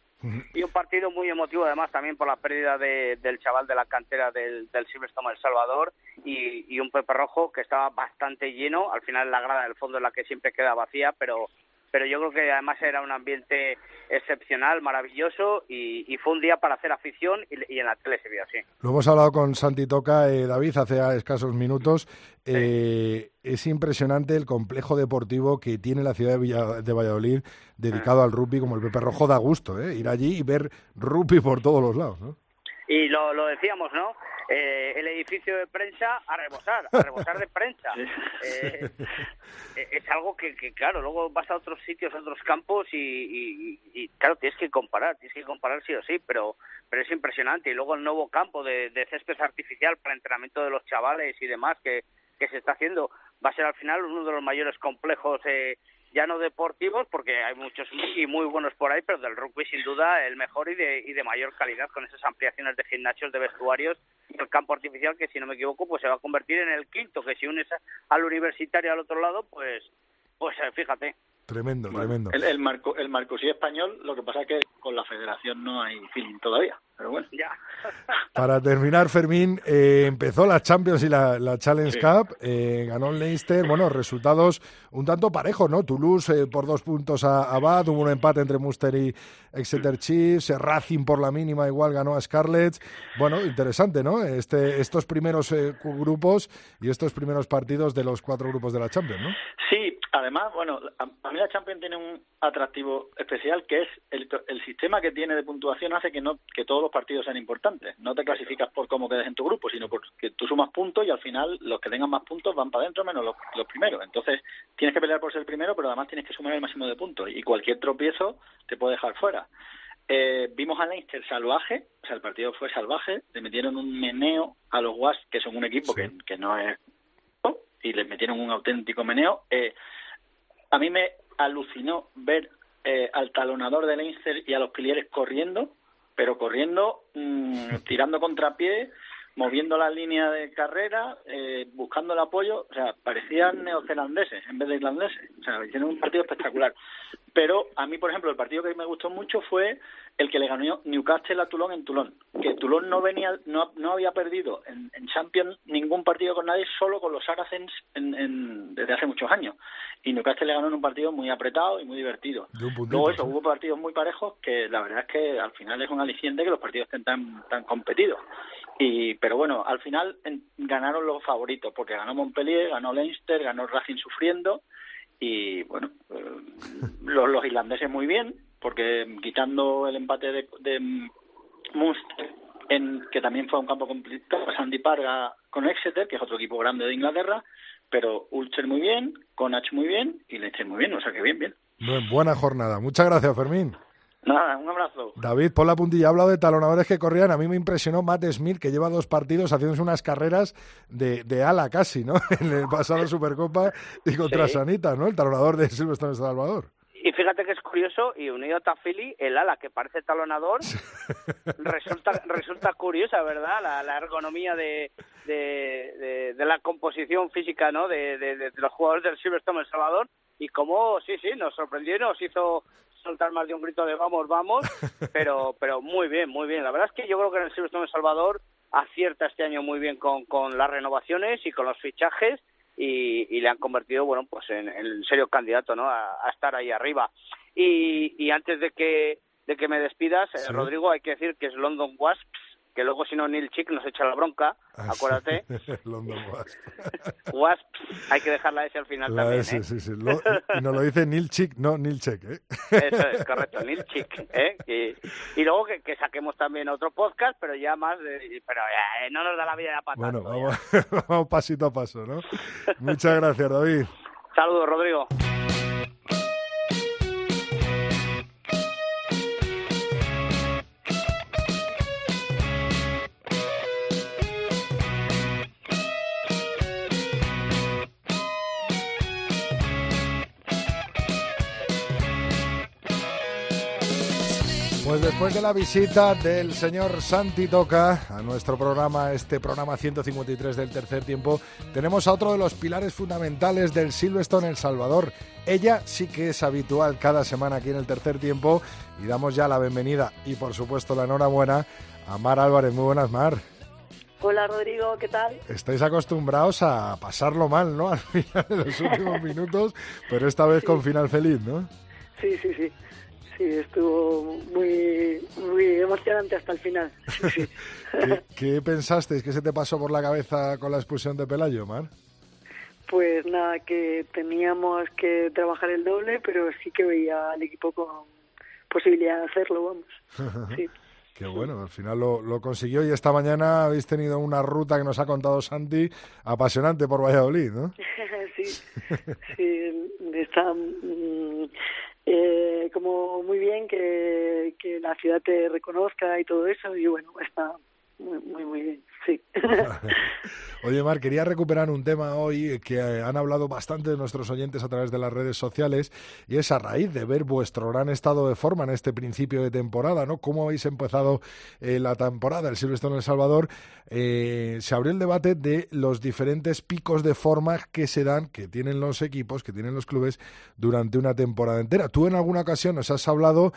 Y un partido muy emotivo además también por la pérdida de, del chaval de la cantera del, del Silverstone El Salvador y, y, un Pepe Rojo que estaba bastante lleno. Al final la grada del fondo es la que siempre queda vacía, pero pero yo creo que además era un ambiente excepcional, maravilloso y, y fue un día para hacer afición y, y, en la tele se vio así. Lo hemos hablado con Santi Toca, eh, David, hace escasos minutos. Eh, es impresionante el complejo deportivo que tiene la ciudad de, Villa, de Valladolid dedicado al rugby, como el Pepe Rojo da gusto, ¿eh? ir allí y ver rugby por todos los lados. ¿no? Y lo, lo decíamos, ¿no? Eh, el edificio de prensa a rebosar, a rebosar de prensa. Eh, es algo que, que, claro, luego vas a otros sitios, a otros campos y, y, y, claro, tienes que comparar, tienes que comparar sí o sí, pero, pero es impresionante. Y luego el nuevo campo de, de césped artificial para entrenamiento de los chavales y demás que, que se está haciendo va a ser al final uno de los mayores complejos eh, ya no deportivos, porque hay muchos y muy buenos por ahí, pero del rugby sin duda el mejor y de, y de mayor calidad, con esas ampliaciones de gimnasios, de vestuarios y el campo artificial, que si no me equivoco, pues se va a convertir en el quinto, que si unes al universitario al otro lado, pues, pues fíjate. Tremendo, bueno, tremendo. El, el, marco, el Marcosí español, lo que pasa es que con la federación no hay feeling todavía, pero bueno. Ya. Para terminar, Fermín, eh, empezó la Champions y la, la Challenge sí. Cup, eh, ganó el Leicester, bueno, resultados un tanto parejos, ¿no? Toulouse eh, por dos puntos a, a Bath, hubo un empate entre Munster y Exeter Chiefs, Racing por la mínima igual ganó a Scarlett. Bueno, interesante, ¿no? Este, estos primeros eh, grupos y estos primeros partidos de los cuatro grupos de la Champions, ¿no? Sí, además, bueno, a, a mí la Champions tiene un atractivo especial que es el, el sistema que tiene de puntuación hace que no que todos los partidos sean importantes. No te clasificas por cómo quedes en tu grupo, sino porque tú sumas puntos y al final los que tengan más puntos van para adentro menos los, los primeros. Entonces tienes que pelear por ser primero, pero además tienes que sumar el máximo de puntos y cualquier tropiezo te puede dejar fuera. Eh, vimos a Leinster salvaje, o sea, el partido fue salvaje, le metieron un meneo a los Wasps, que son un equipo sí. que, que, no es... y les metieron un auténtico meneo. Eh, a mí me alucinó ver eh, al talonador de Leinster y a los pilieres corriendo, pero corriendo, mmm, tirando contrapié, moviendo la línea de carrera, eh, buscando el apoyo, o sea, parecían neozelandeses en vez de irlandeses, o sea, hicieron un partido espectacular. Pero a mí, por ejemplo, el partido que me gustó mucho fue el que le ganó Newcastle a Toulon en Toulon, que Toulon no venía, no, no había perdido en, en Champions ningún partido con nadie, solo con los Saracens en, en, desde hace muchos años. Y Newcastle le ganó en un partido muy apretado y muy divertido. Luego eso, hubo partidos muy parejos que la verdad es que al final es un aliciente que los partidos estén tan, tan competidos. Y, pero bueno, al final en, ganaron los favoritos, porque ganó Montpellier, ganó Leinster, ganó Racing sufriendo, y bueno, eh, los, los irlandeses muy bien, porque quitando el empate de, de Munster, en, que también fue un campo complicado, Sandy Parga con Exeter, que es otro equipo grande de Inglaterra, pero Ulster muy bien, Connacht muy bien y Leicester muy bien, o sea que bien, bien. Buena jornada. Muchas gracias, Fermín. Nada, un abrazo. David, por la puntilla, ha hablado de talonadores que corrían. A mí me impresionó Matt Smith, que lleva dos partidos haciéndose unas carreras de, de ala casi, ¿no? En el pasado Supercopa y contra Sanita, ¿no? El talonador de Silvestre Salvador. Y fíjate que es curioso, y unido a Tafili, el ala que parece talonador, resulta resulta curiosa, ¿verdad? La, ergonomía de, de, de, la composición física, ¿no? De, de, los jugadores del Silverstone El Salvador, y cómo, sí, sí, nos sorprendió y nos hizo soltar más de un grito de vamos, vamos, pero, pero muy bien, muy bien. La verdad es que yo creo que en el Silverstone El Salvador acierta este año muy bien con, con las renovaciones y con los fichajes, y, le han convertido, bueno, pues en, en serio candidato, ¿no? A, estar ahí arriba. Y, y antes de que de que me despidas, eh, Rodrigo, hay que decir que es London Wasps que luego si no Neil Chick nos echa la bronca, ah, acuérdate. London Wasp. Wasp, hay que dejarla ese al final también, ¿eh? Sí, sí. Lo, y nos lo dice Neil Chick, no Neil Check, ¿eh? Eso es, correcto, Neil Chick, ¿eh? Y, y luego que, que, saquemos también otro podcast, pero ya más, de, pero ya, eh, no nos da la vida de patada. Bueno, vamos, vamos pasito a paso, ¿no? Muchas gracias, David. Saludos, Rodrigo. Pues después de la visita del señor Santi Toca a nuestro programa, este programa 153 del tercer tiempo, tenemos a otro de los pilares fundamentales del Silverstone El Salvador. Ella sí que es habitual cada semana aquí en el tercer tiempo y damos ya la bienvenida y por supuesto la enhorabuena a Mar Álvarez. Muy buenas, Mar. Hola Rodrigo, ¿qué tal? Estáis acostumbrados a pasarlo mal, ¿no? Al final de los últimos minutos, pero esta vez con final feliz, ¿no? Sí, sí, sí sí, estuvo muy, muy emocionante hasta el final. ¿Qué, pensasteis? ¿Qué se te pasó por la cabeza con la expulsión de Pelayo, Mar? Pues nada, que teníamos que trabajar el doble, pero sí que veía al equipo con posibilidad de hacerlo, vamos. Sí. Qué bueno, al final lo, consiguió y esta mañana habéis tenido una ruta que nos ha contado Santi apasionante por Valladolid, ¿no? sí, sí, está, mm, eh, como muy bien que, la ciudad te reconozca y todo eso y bueno está muy muy, muy bien sí Oye, Mar, quería recuperar un tema hoy que eh, han hablado bastante de nuestros oyentes a través de las redes sociales y es a raíz de ver vuestro gran estado de forma en este principio de temporada, ¿no? ¿Cómo habéis empezado eh, la temporada? El Silvestre en El Salvador eh, se abrió el debate de los diferentes picos de forma que se dan, que tienen los equipos, que tienen los clubes durante una temporada entera. Tú en alguna ocasión nos has hablado,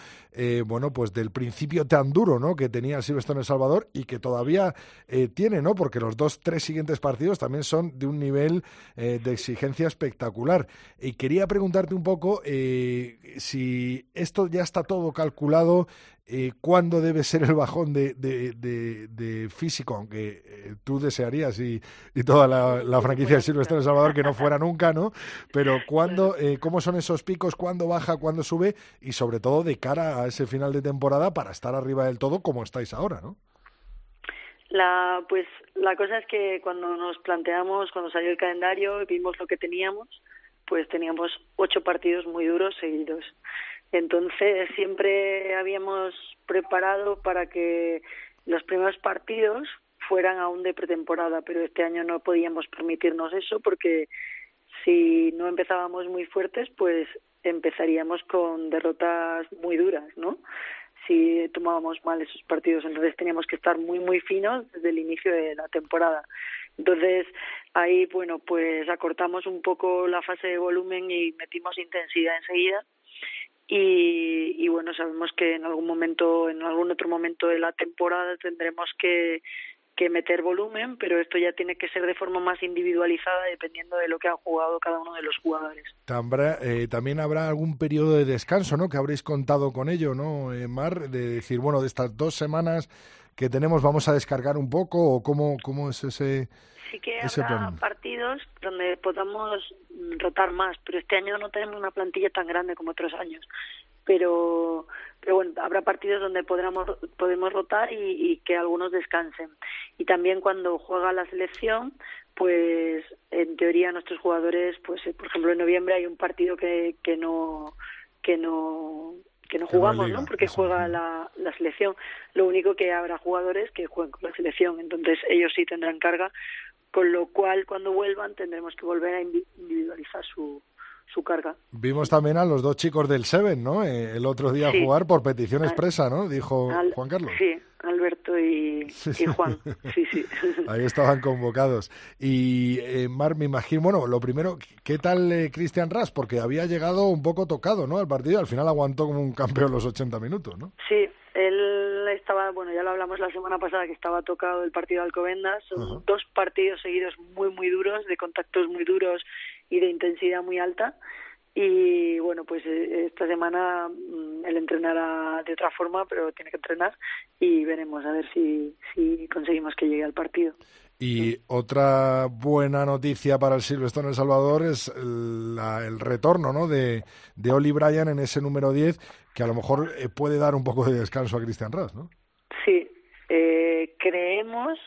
bueno, pues del principio tan duro, ¿no? Que tenía el Silvestre en El Salvador y que todavía tiene, ¿no? Porque los dos, tres siguientes partidos también son de un nivel eh, de exigencia espectacular. Y quería preguntarte un poco eh, si esto ya está todo calculado, eh, cuándo debe ser el bajón de, de, físico, aunque eh, tú desearías y, y toda la, franquicia de Silvestre de Salvador que no fuera nunca, ¿no? Pero cuándo, cómo son esos picos, cuándo baja, cuándo sube y sobre todo de cara a ese final de temporada para estar arriba del todo como estáis ahora, ¿no? La, pues la cosa es que cuando nos planteamos, cuando salió el calendario y vimos lo que teníamos, pues teníamos ocho partidos muy duros seguidos. Entonces siempre habíamos preparado para que los primeros partidos fueran aún de pretemporada, pero este año no podíamos permitirnos eso porque si no empezábamos muy fuertes, pues empezaríamos con derrotas muy duras, ¿no? Si tomábamos mal esos partidos. Entonces teníamos que estar muy, muy finos desde el inicio de la temporada. Entonces ahí, bueno, pues acortamos un poco la fase de volumen y metimos intensidad enseguida. Y, y bueno, sabemos que en algún momento, en algún otro momento de la temporada tendremos que que meter volumen, pero esto ya tiene que ser de forma más individualizada dependiendo de lo que ha jugado cada uno de los jugadores. Eh, también habrá algún periodo de descanso, ¿no? Que habréis contado con ello, ¿no, eh, Mar? De decir, bueno, de estas dos semanas que tenemos vamos a descargar un poco o cómo, cómo es ese... Sí que habrá partidos donde podamos rotar más, pero este año no tenemos una plantilla tan grande como otros años pero pero bueno habrá partidos donde podremos podemos rotar y, y, que algunos descansen y también cuando juega la selección pues en teoría nuestros jugadores pues eh, por ejemplo en noviembre hay un partido que que no que no que no jugamos, ¿no? Porque juega la, la selección. Lo único que habrá jugadores que jueguen con la selección, entonces ellos sí tendrán carga, con lo cual cuando vuelvan tendremos que volver a individualizar su, su carga. Vimos también a los dos chicos del Seven, ¿no? Eh, el otro día Sí. jugar por petición Al- expresa, ¿no? Dijo Al- Juan Carlos. Sí, Alberto y, y Juan. Sí, sí. Ahí estaban convocados. Y eh, Mar, me imagino, bueno, lo primero, ¿qué tal eh, Cristian Ras? Porque había llegado un poco tocado, ¿no? Al partido, al final aguantó como un campeón los 80 minutos, ¿no? Sí, él estaba, bueno, ya lo hablamos la semana pasada que estaba tocado el partido de Alcobendas. Son dos partidos seguidos muy, muy duros, de contactos muy duros y de intensidad muy alta. Y bueno, pues eh, esta semana mm, él entrenará de otra forma, pero tiene que entrenar y veremos a ver si, si conseguimos que llegue al partido. Y otra buena noticia para el Silverstone El Salvador es la- el retorno ¿no? de, de Oli Bryan en ese número 10, que a lo mejor eh, puede dar un poco de descanso a Cristian Ras, ¿no? Sí, eh, creemos,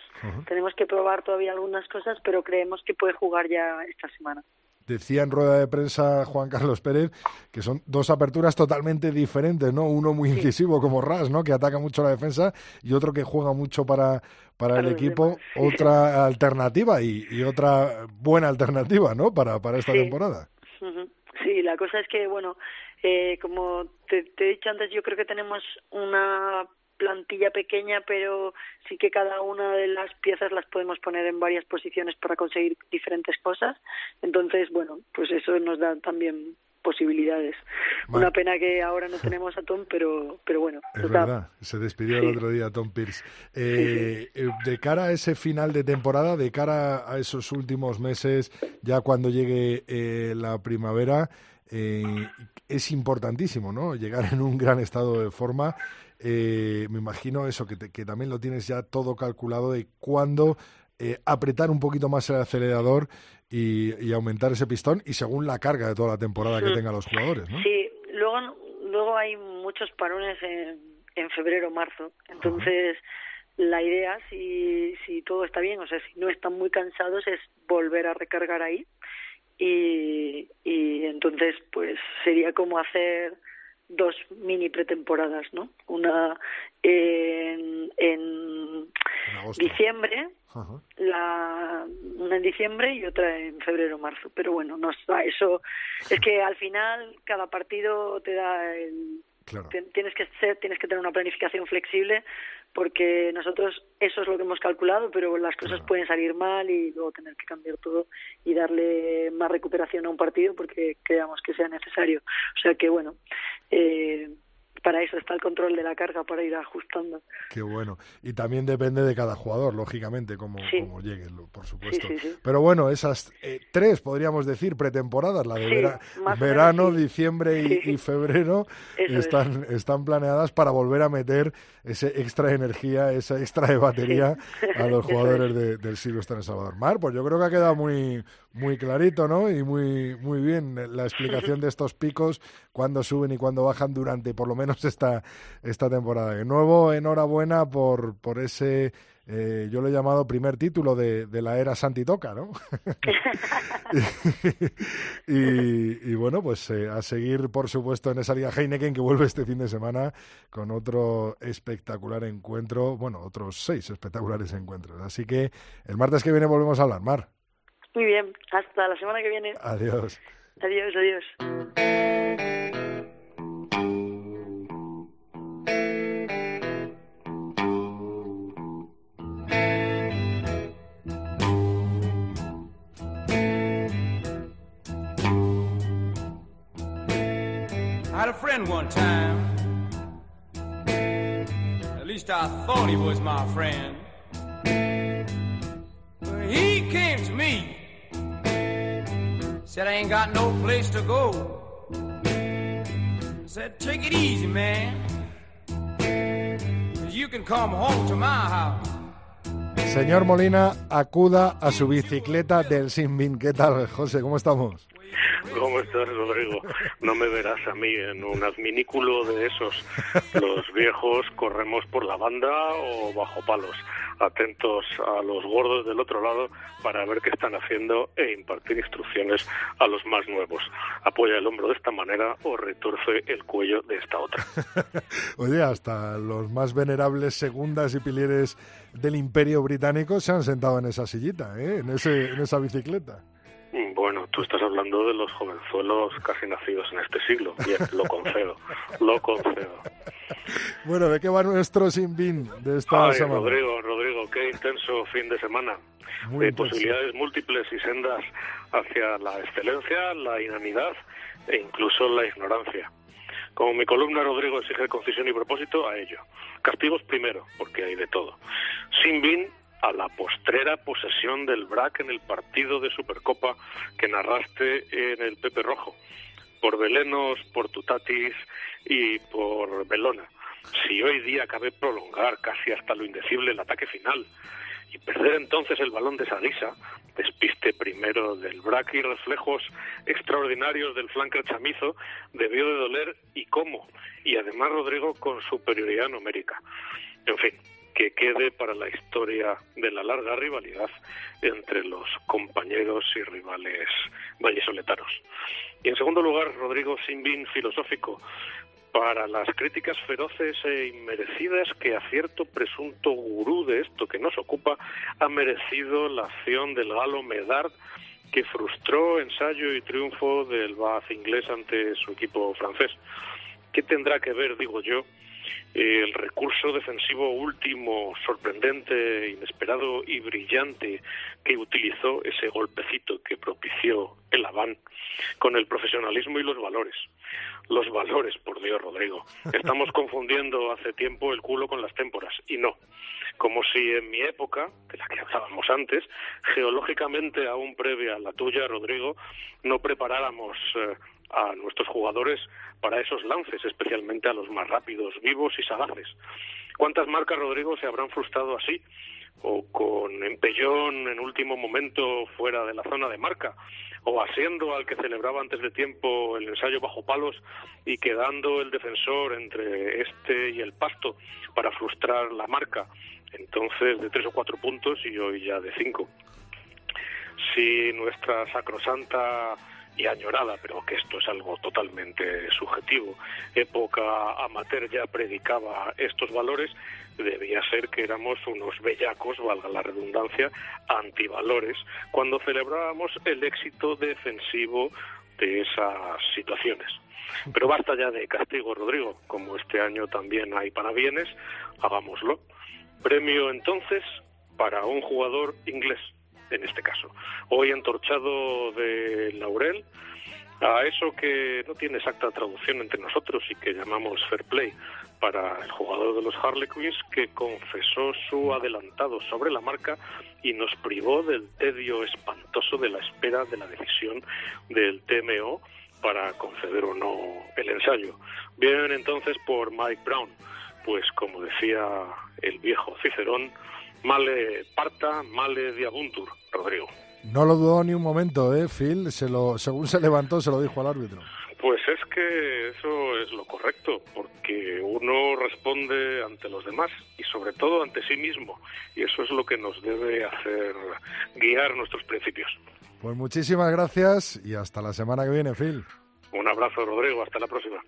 tenemos que probar todavía algunas cosas, pero creemos que puede jugar ya esta semana. Decía en rueda de prensa Juan Carlos Pérez que son dos aperturas totalmente diferentes, ¿no? Uno muy incisivo como Ras, ¿no? Que ataca mucho la defensa y otro que juega mucho para, para, Para el equipo. sí. Otra alternativa y, y otra buena alternativa, ¿no? Para, para esta Sí. temporada. Sí, la cosa es que, bueno, eh, como te, te he dicho antes, yo creo que tenemos una plantilla pequeña, pero sí que cada una de las piezas las podemos poner en varias posiciones para conseguir diferentes cosas. Entonces, bueno, pues eso nos da también posibilidades. Vale. Una pena que ahora no tenemos a Tom, pero, pero bueno, Es verdad, se despidió el otro día Tom Pierce. Eh, eh, De cara a ese final de temporada, de cara a esos últimos meses, ya cuando llegue eh, la primavera, eh, es importantísimo, ¿no? Llegar en un gran estado de forma. Eh, me imagino eso, que, te- que también lo tienes ya todo calculado de cuándo eh, apretar un poquito más el acelerador y, y aumentar ese pistón y según la carga de toda la temporada que Mm. tengan los jugadores, ¿no? Sí, luego, luego hay muchos parones en, en febrero, marzo. Entonces, la idea, si, si todo está bien, o sea, si no están muy cansados, es volver a recargar ahí. Y, y entonces, pues sería como hacer dos mini pretemporadas, ¿no? Una en, en En agosto. diciembre Ajá. la una en diciembre y otra en febrero marzo pero bueno no eso es que al final cada partido te da el Claro. tienes que ser tienes que tener una planificación flexible porque nosotros eso es lo que hemos calculado pero las cosas Claro. pueden salir mal y luego tener que cambiar todo y darle más recuperación a un partido porque creamos que sea necesario o sea que bueno eh, para eso está el control de la carga para ir ajustando Qué bueno. Y también depende de cada jugador, lógicamente, cómo, Sí. cómo llegue, por supuesto. sí, sí. Pero bueno, esas eh, tres, podríamos decir, pretemporadas, la de vera- verano, menos diciembre y, febrero, es. están, están planeadas para volver a meter ese extra de energía, esa extra de batería a los jugadores es. de- del Silvestre en El Salvador. Mar, pues yo creo que ha quedado muy, muy clarito, ¿no? Y muy, muy bien la explicación de estos picos, cuándo suben y cuándo bajan durante por lo menos esta, esta temporada. De nuevo, enhorabuena por, por ese, eh, yo lo he llamado primer título de, de la era Santitoca, ¿no? y, bueno, pues eh, a seguir, por supuesto, en esa Liga Heineken que vuelve este fin de semana con otro espectacular encuentro, bueno, otros seis espectaculares encuentros. Así que el martes que viene volvemos a hablar, Mar. Muy bien, hasta la semana que viene. Adiós. Adiós, adiós. I had a friend one time. At least I thought he was my friend. Said I ain't got no place to go. Said, take it easy, man. you can come home to my house. Señor Molina, acuda a su bicicleta del Sinbin. ¿Qué tal, José? ¿Cómo estamos? ¿Cómo estás, Rodrigo? No me verás a mí en un adminículo de esos. Los viejos corremos por la banda o bajo palos, atentos a los gordos del otro lado para ver qué están haciendo e impartir instrucciones a los más nuevos. Apoya el hombro de esta manera o retorce el cuello de esta otra. Oye, hasta los más venerables segundas y pilieres del Imperio Británico se han sentado en esa sillita, ¿eh? en, ese, en esa bicicleta. Bueno, tú estás hablando de los jovenzuelos casi nacidos en este siglo. Bien, lo concedo, lo concedo. Bueno, ¿de qué va nuestro sin bin de esta Ay, semana? Rodrigo, Rodrigo, qué intenso fin de semana. Muy Eh, posibilidades múltiples y sendas hacia la excelencia, la inanidad e incluso la ignorancia. Como mi columna, Rodrigo, exige concisión y propósito, a ello. Castigos primero, porque hay de todo. Sin bin a la postrera posesión del BRAC en el partido de Supercopa que narraste en el Pepe Rojo. Por Belenos, por Tutatis y por Belona. Si hoy día cabe prolongar casi hasta lo indecible el ataque final y perder entonces el balón de Sadisa, despiste primero del BRAC y reflejos extraordinarios del flanker chamizo, debió de doler y cómo, y además Rodrigo con superioridad numérica. En fin, que quede para la historia de la larga rivalidad entre los compañeros y rivales vallesoletanos. Y en segundo lugar, Rodrigo Simbin, filosófico, para las críticas feroces e inmerecidas que a cierto presunto gurú de esto que nos ocupa ha merecido la acción del galo Medard que frustró ensayo y triunfo del Bath inglés ante su equipo francés. ¿Qué tendrá que ver, digo yo, el recurso defensivo último, sorprendente, inesperado y brillante que utilizó ese golpecito que propició el Haván con el profesionalismo y los valores? Los valores, por Dios, Rodrigo. Estamos confundiendo hace tiempo el culo con las témporas, y no. Como si en mi época, de la que hablábamos antes, geológicamente aún previa a la tuya, Rodrigo, no preparáramos eh, a nuestros jugadores para esos lances, especialmente a los más rápidos, vivos y sagaces. ¿Cuántas marcas, Rodrigo, se habrán frustrado así? O con empellón en último momento fuera de la zona de marca, o asiendo al que celebraba antes de tiempo el ensayo bajo palos y quedando el defensor entre este y el pasto para frustrar la marca, entonces de tres o cuatro puntos y hoy ya de cinco. Si nuestra sacrosanta y añorada, pero que esto es algo totalmente subjetivo, época amateur ya predicaba estos valores, debía ser que éramos unos bellacos, valga la redundancia, antivalores, cuando celebrábamos el éxito defensivo de esas situaciones. Pero basta ya de castigo, Rodrigo, como este año también hay parabienes, hagámoslo. Premio entonces para un jugador inglés, en este caso. Hoy entorchado de laurel a eso que no tiene exacta traducción entre nosotros y que llamamos fair play para el jugador de los Harlequins que confesó su adelantado sobre la marca y nos privó del tedio espantoso de la espera de la decisión del TMO para conceder o no el ensayo. Bien entonces por Mike Brown, pues como decía el viejo Cicerón, male parta, male diabuntur, Rodrigo. No lo dudó ni un momento, ¿eh, Phil? Se lo, según se levantó, se lo dijo al árbitro. Pues es que eso es lo correcto, porque uno responde ante los demás y sobre todo ante sí mismo, y eso es lo que nos debe hacer guiar nuestros principios. Pues muchísimas gracias y hasta la semana que viene, Phil. Un abrazo, Rodrigo, hasta la próxima.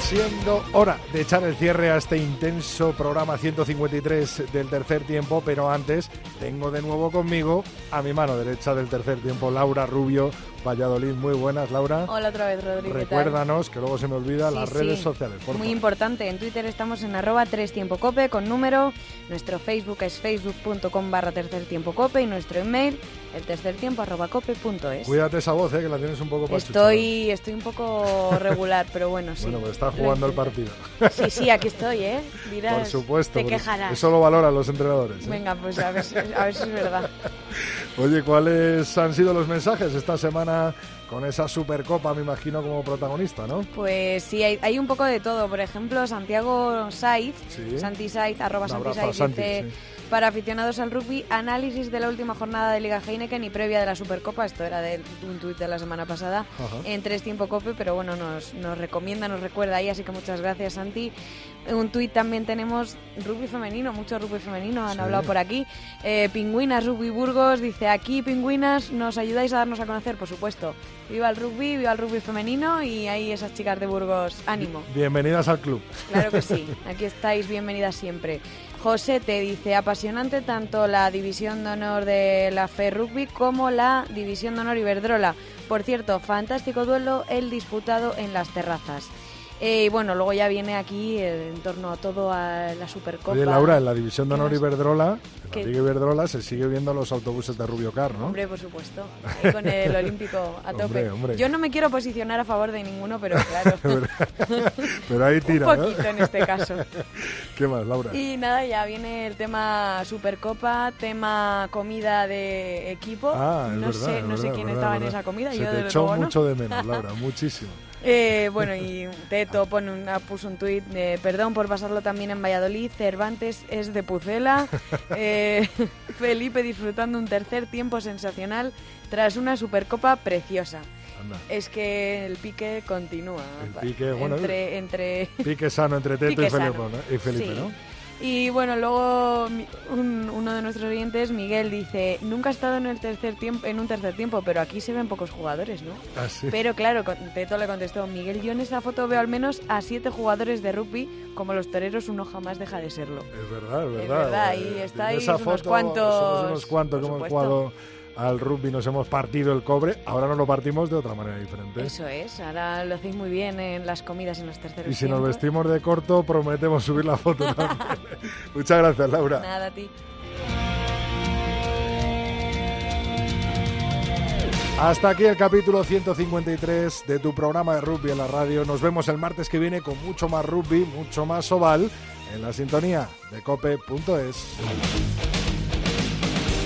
Siendo hora de echar el cierre a este intenso programa 153 del tercer tiempo, pero antes tengo de nuevo conmigo a mi mano derecha del tercer tiempo, Laura Rubio, Valladolid. Muy buenas, Laura. Hola otra vez, Rodrigo. Recuérdanos, que luego se me olvida, las redes sociales. Muy importante, en Twitter estamos en arroba 3 tiempo cope con número, nuestro Facebook es facebook.com barra tercer tiempo cope y nuestro email el tercer tiempo arroba cope punto es. Cuídate esa voz, eh, que la tienes un poco Estoy, estoy un poco regular, pero bueno, sí. Bueno, pues está jugando el partido. Sí, sí, aquí estoy, ¿eh? Por supuesto. Te quejarás. Eso lo valoran los entrenadores. ¿eh? Venga, pues a ver, a ver si es verdad. Oye, ¿cuáles han sido los mensajes esta semana con esa Supercopa, me imagino, como protagonista, ¿no? Pues sí, hay, un poco de todo. Por ejemplo, Santiago Saiz, Santi Saiz, arroba Santi Saiz, dice para aficionados al rugby, análisis de la última jornada de Liga Heineken y previa de la Supercopa, esto era de un tuit de la semana pasada, en tres tiempo cope, pero bueno, nos, nos recomienda, nos recuerda ahí, así que muchas gracias Santi. Un tuit también tenemos rugby femenino, mucho rugby femenino, han hablado por aquí. Eh, Pingüinas Rugby Burgos dice, aquí Pingüinas, ¿nos ayudáis a darnos a conocer? Por supuesto. Viva el rugby, viva el rugby femenino y ahí esas chicas de Burgos, ánimo. Bienvenidas al club. Claro que sí, aquí estáis bienvenidas siempre. José te dice, apasionante tanto la división de honor de la FE Rugby como la división de honor Iberdrola. Por cierto, fantástico duelo el disputado en las terrazas. Eh, y bueno, luego ya viene aquí en torno a todo a la Supercopa. Oye, Laura, en la división de honor Iberdrola, en la Liga Iberdrola se sigue viendo los autobuses de Rubio Car, ¿no? Hombre, por supuesto. con el Olímpico a tope. Yo no me quiero posicionar a favor de ninguno, pero claro. pero ahí tira, Un poquito en este caso. ¿Qué más, Laura? Y nada, ya viene el tema Supercopa, tema comida de equipo. Ah, es no verdad, sé, no sé quién estaba en esa comida. Se yo te echó mucho de menos, Laura, muchísimo. Eh, bueno, y Teto pone puso un tuit, de perdón por pasarlo también en Valladolid, Cervantes es de Pucela, eh, Felipe disfrutando un tercer tiempo sensacional tras una supercopa preciosa. Es que el pique continúa. El pique, bueno, entre, entre... pique sano entre Teto y Felipe, ¿no? Y bueno, luego uno de nuestros oyentes, Miguel, dice, nunca ha estado en, el tercer tiempo, en un tercer tiempo, pero aquí se ven pocos jugadores, ¿no? Ah, pero claro, Teto le contestó, Miguel, yo en esta foto veo al menos a siete jugadores de rugby, como los toreros uno jamás deja de serlo. Es verdad, es verdad. Es verdad, y eh, estáis esa unos cuantos... Somos unos cuantos que hemos jugado al rugby nos hemos partido el cobre, ahora nos lo partimos de otra manera diferente. Eso es, ahora lo hacéis muy bien en las comidas en los terceros Y si nos vestimos de corto, prometemos subir la foto también. Muchas gracias, Laura. Nada, a ti. Hasta aquí el capítulo 153 de tu programa de rugby en la radio. Nos vemos el martes que viene con mucho más rugby, mucho más oval en la sintonía de cope.es.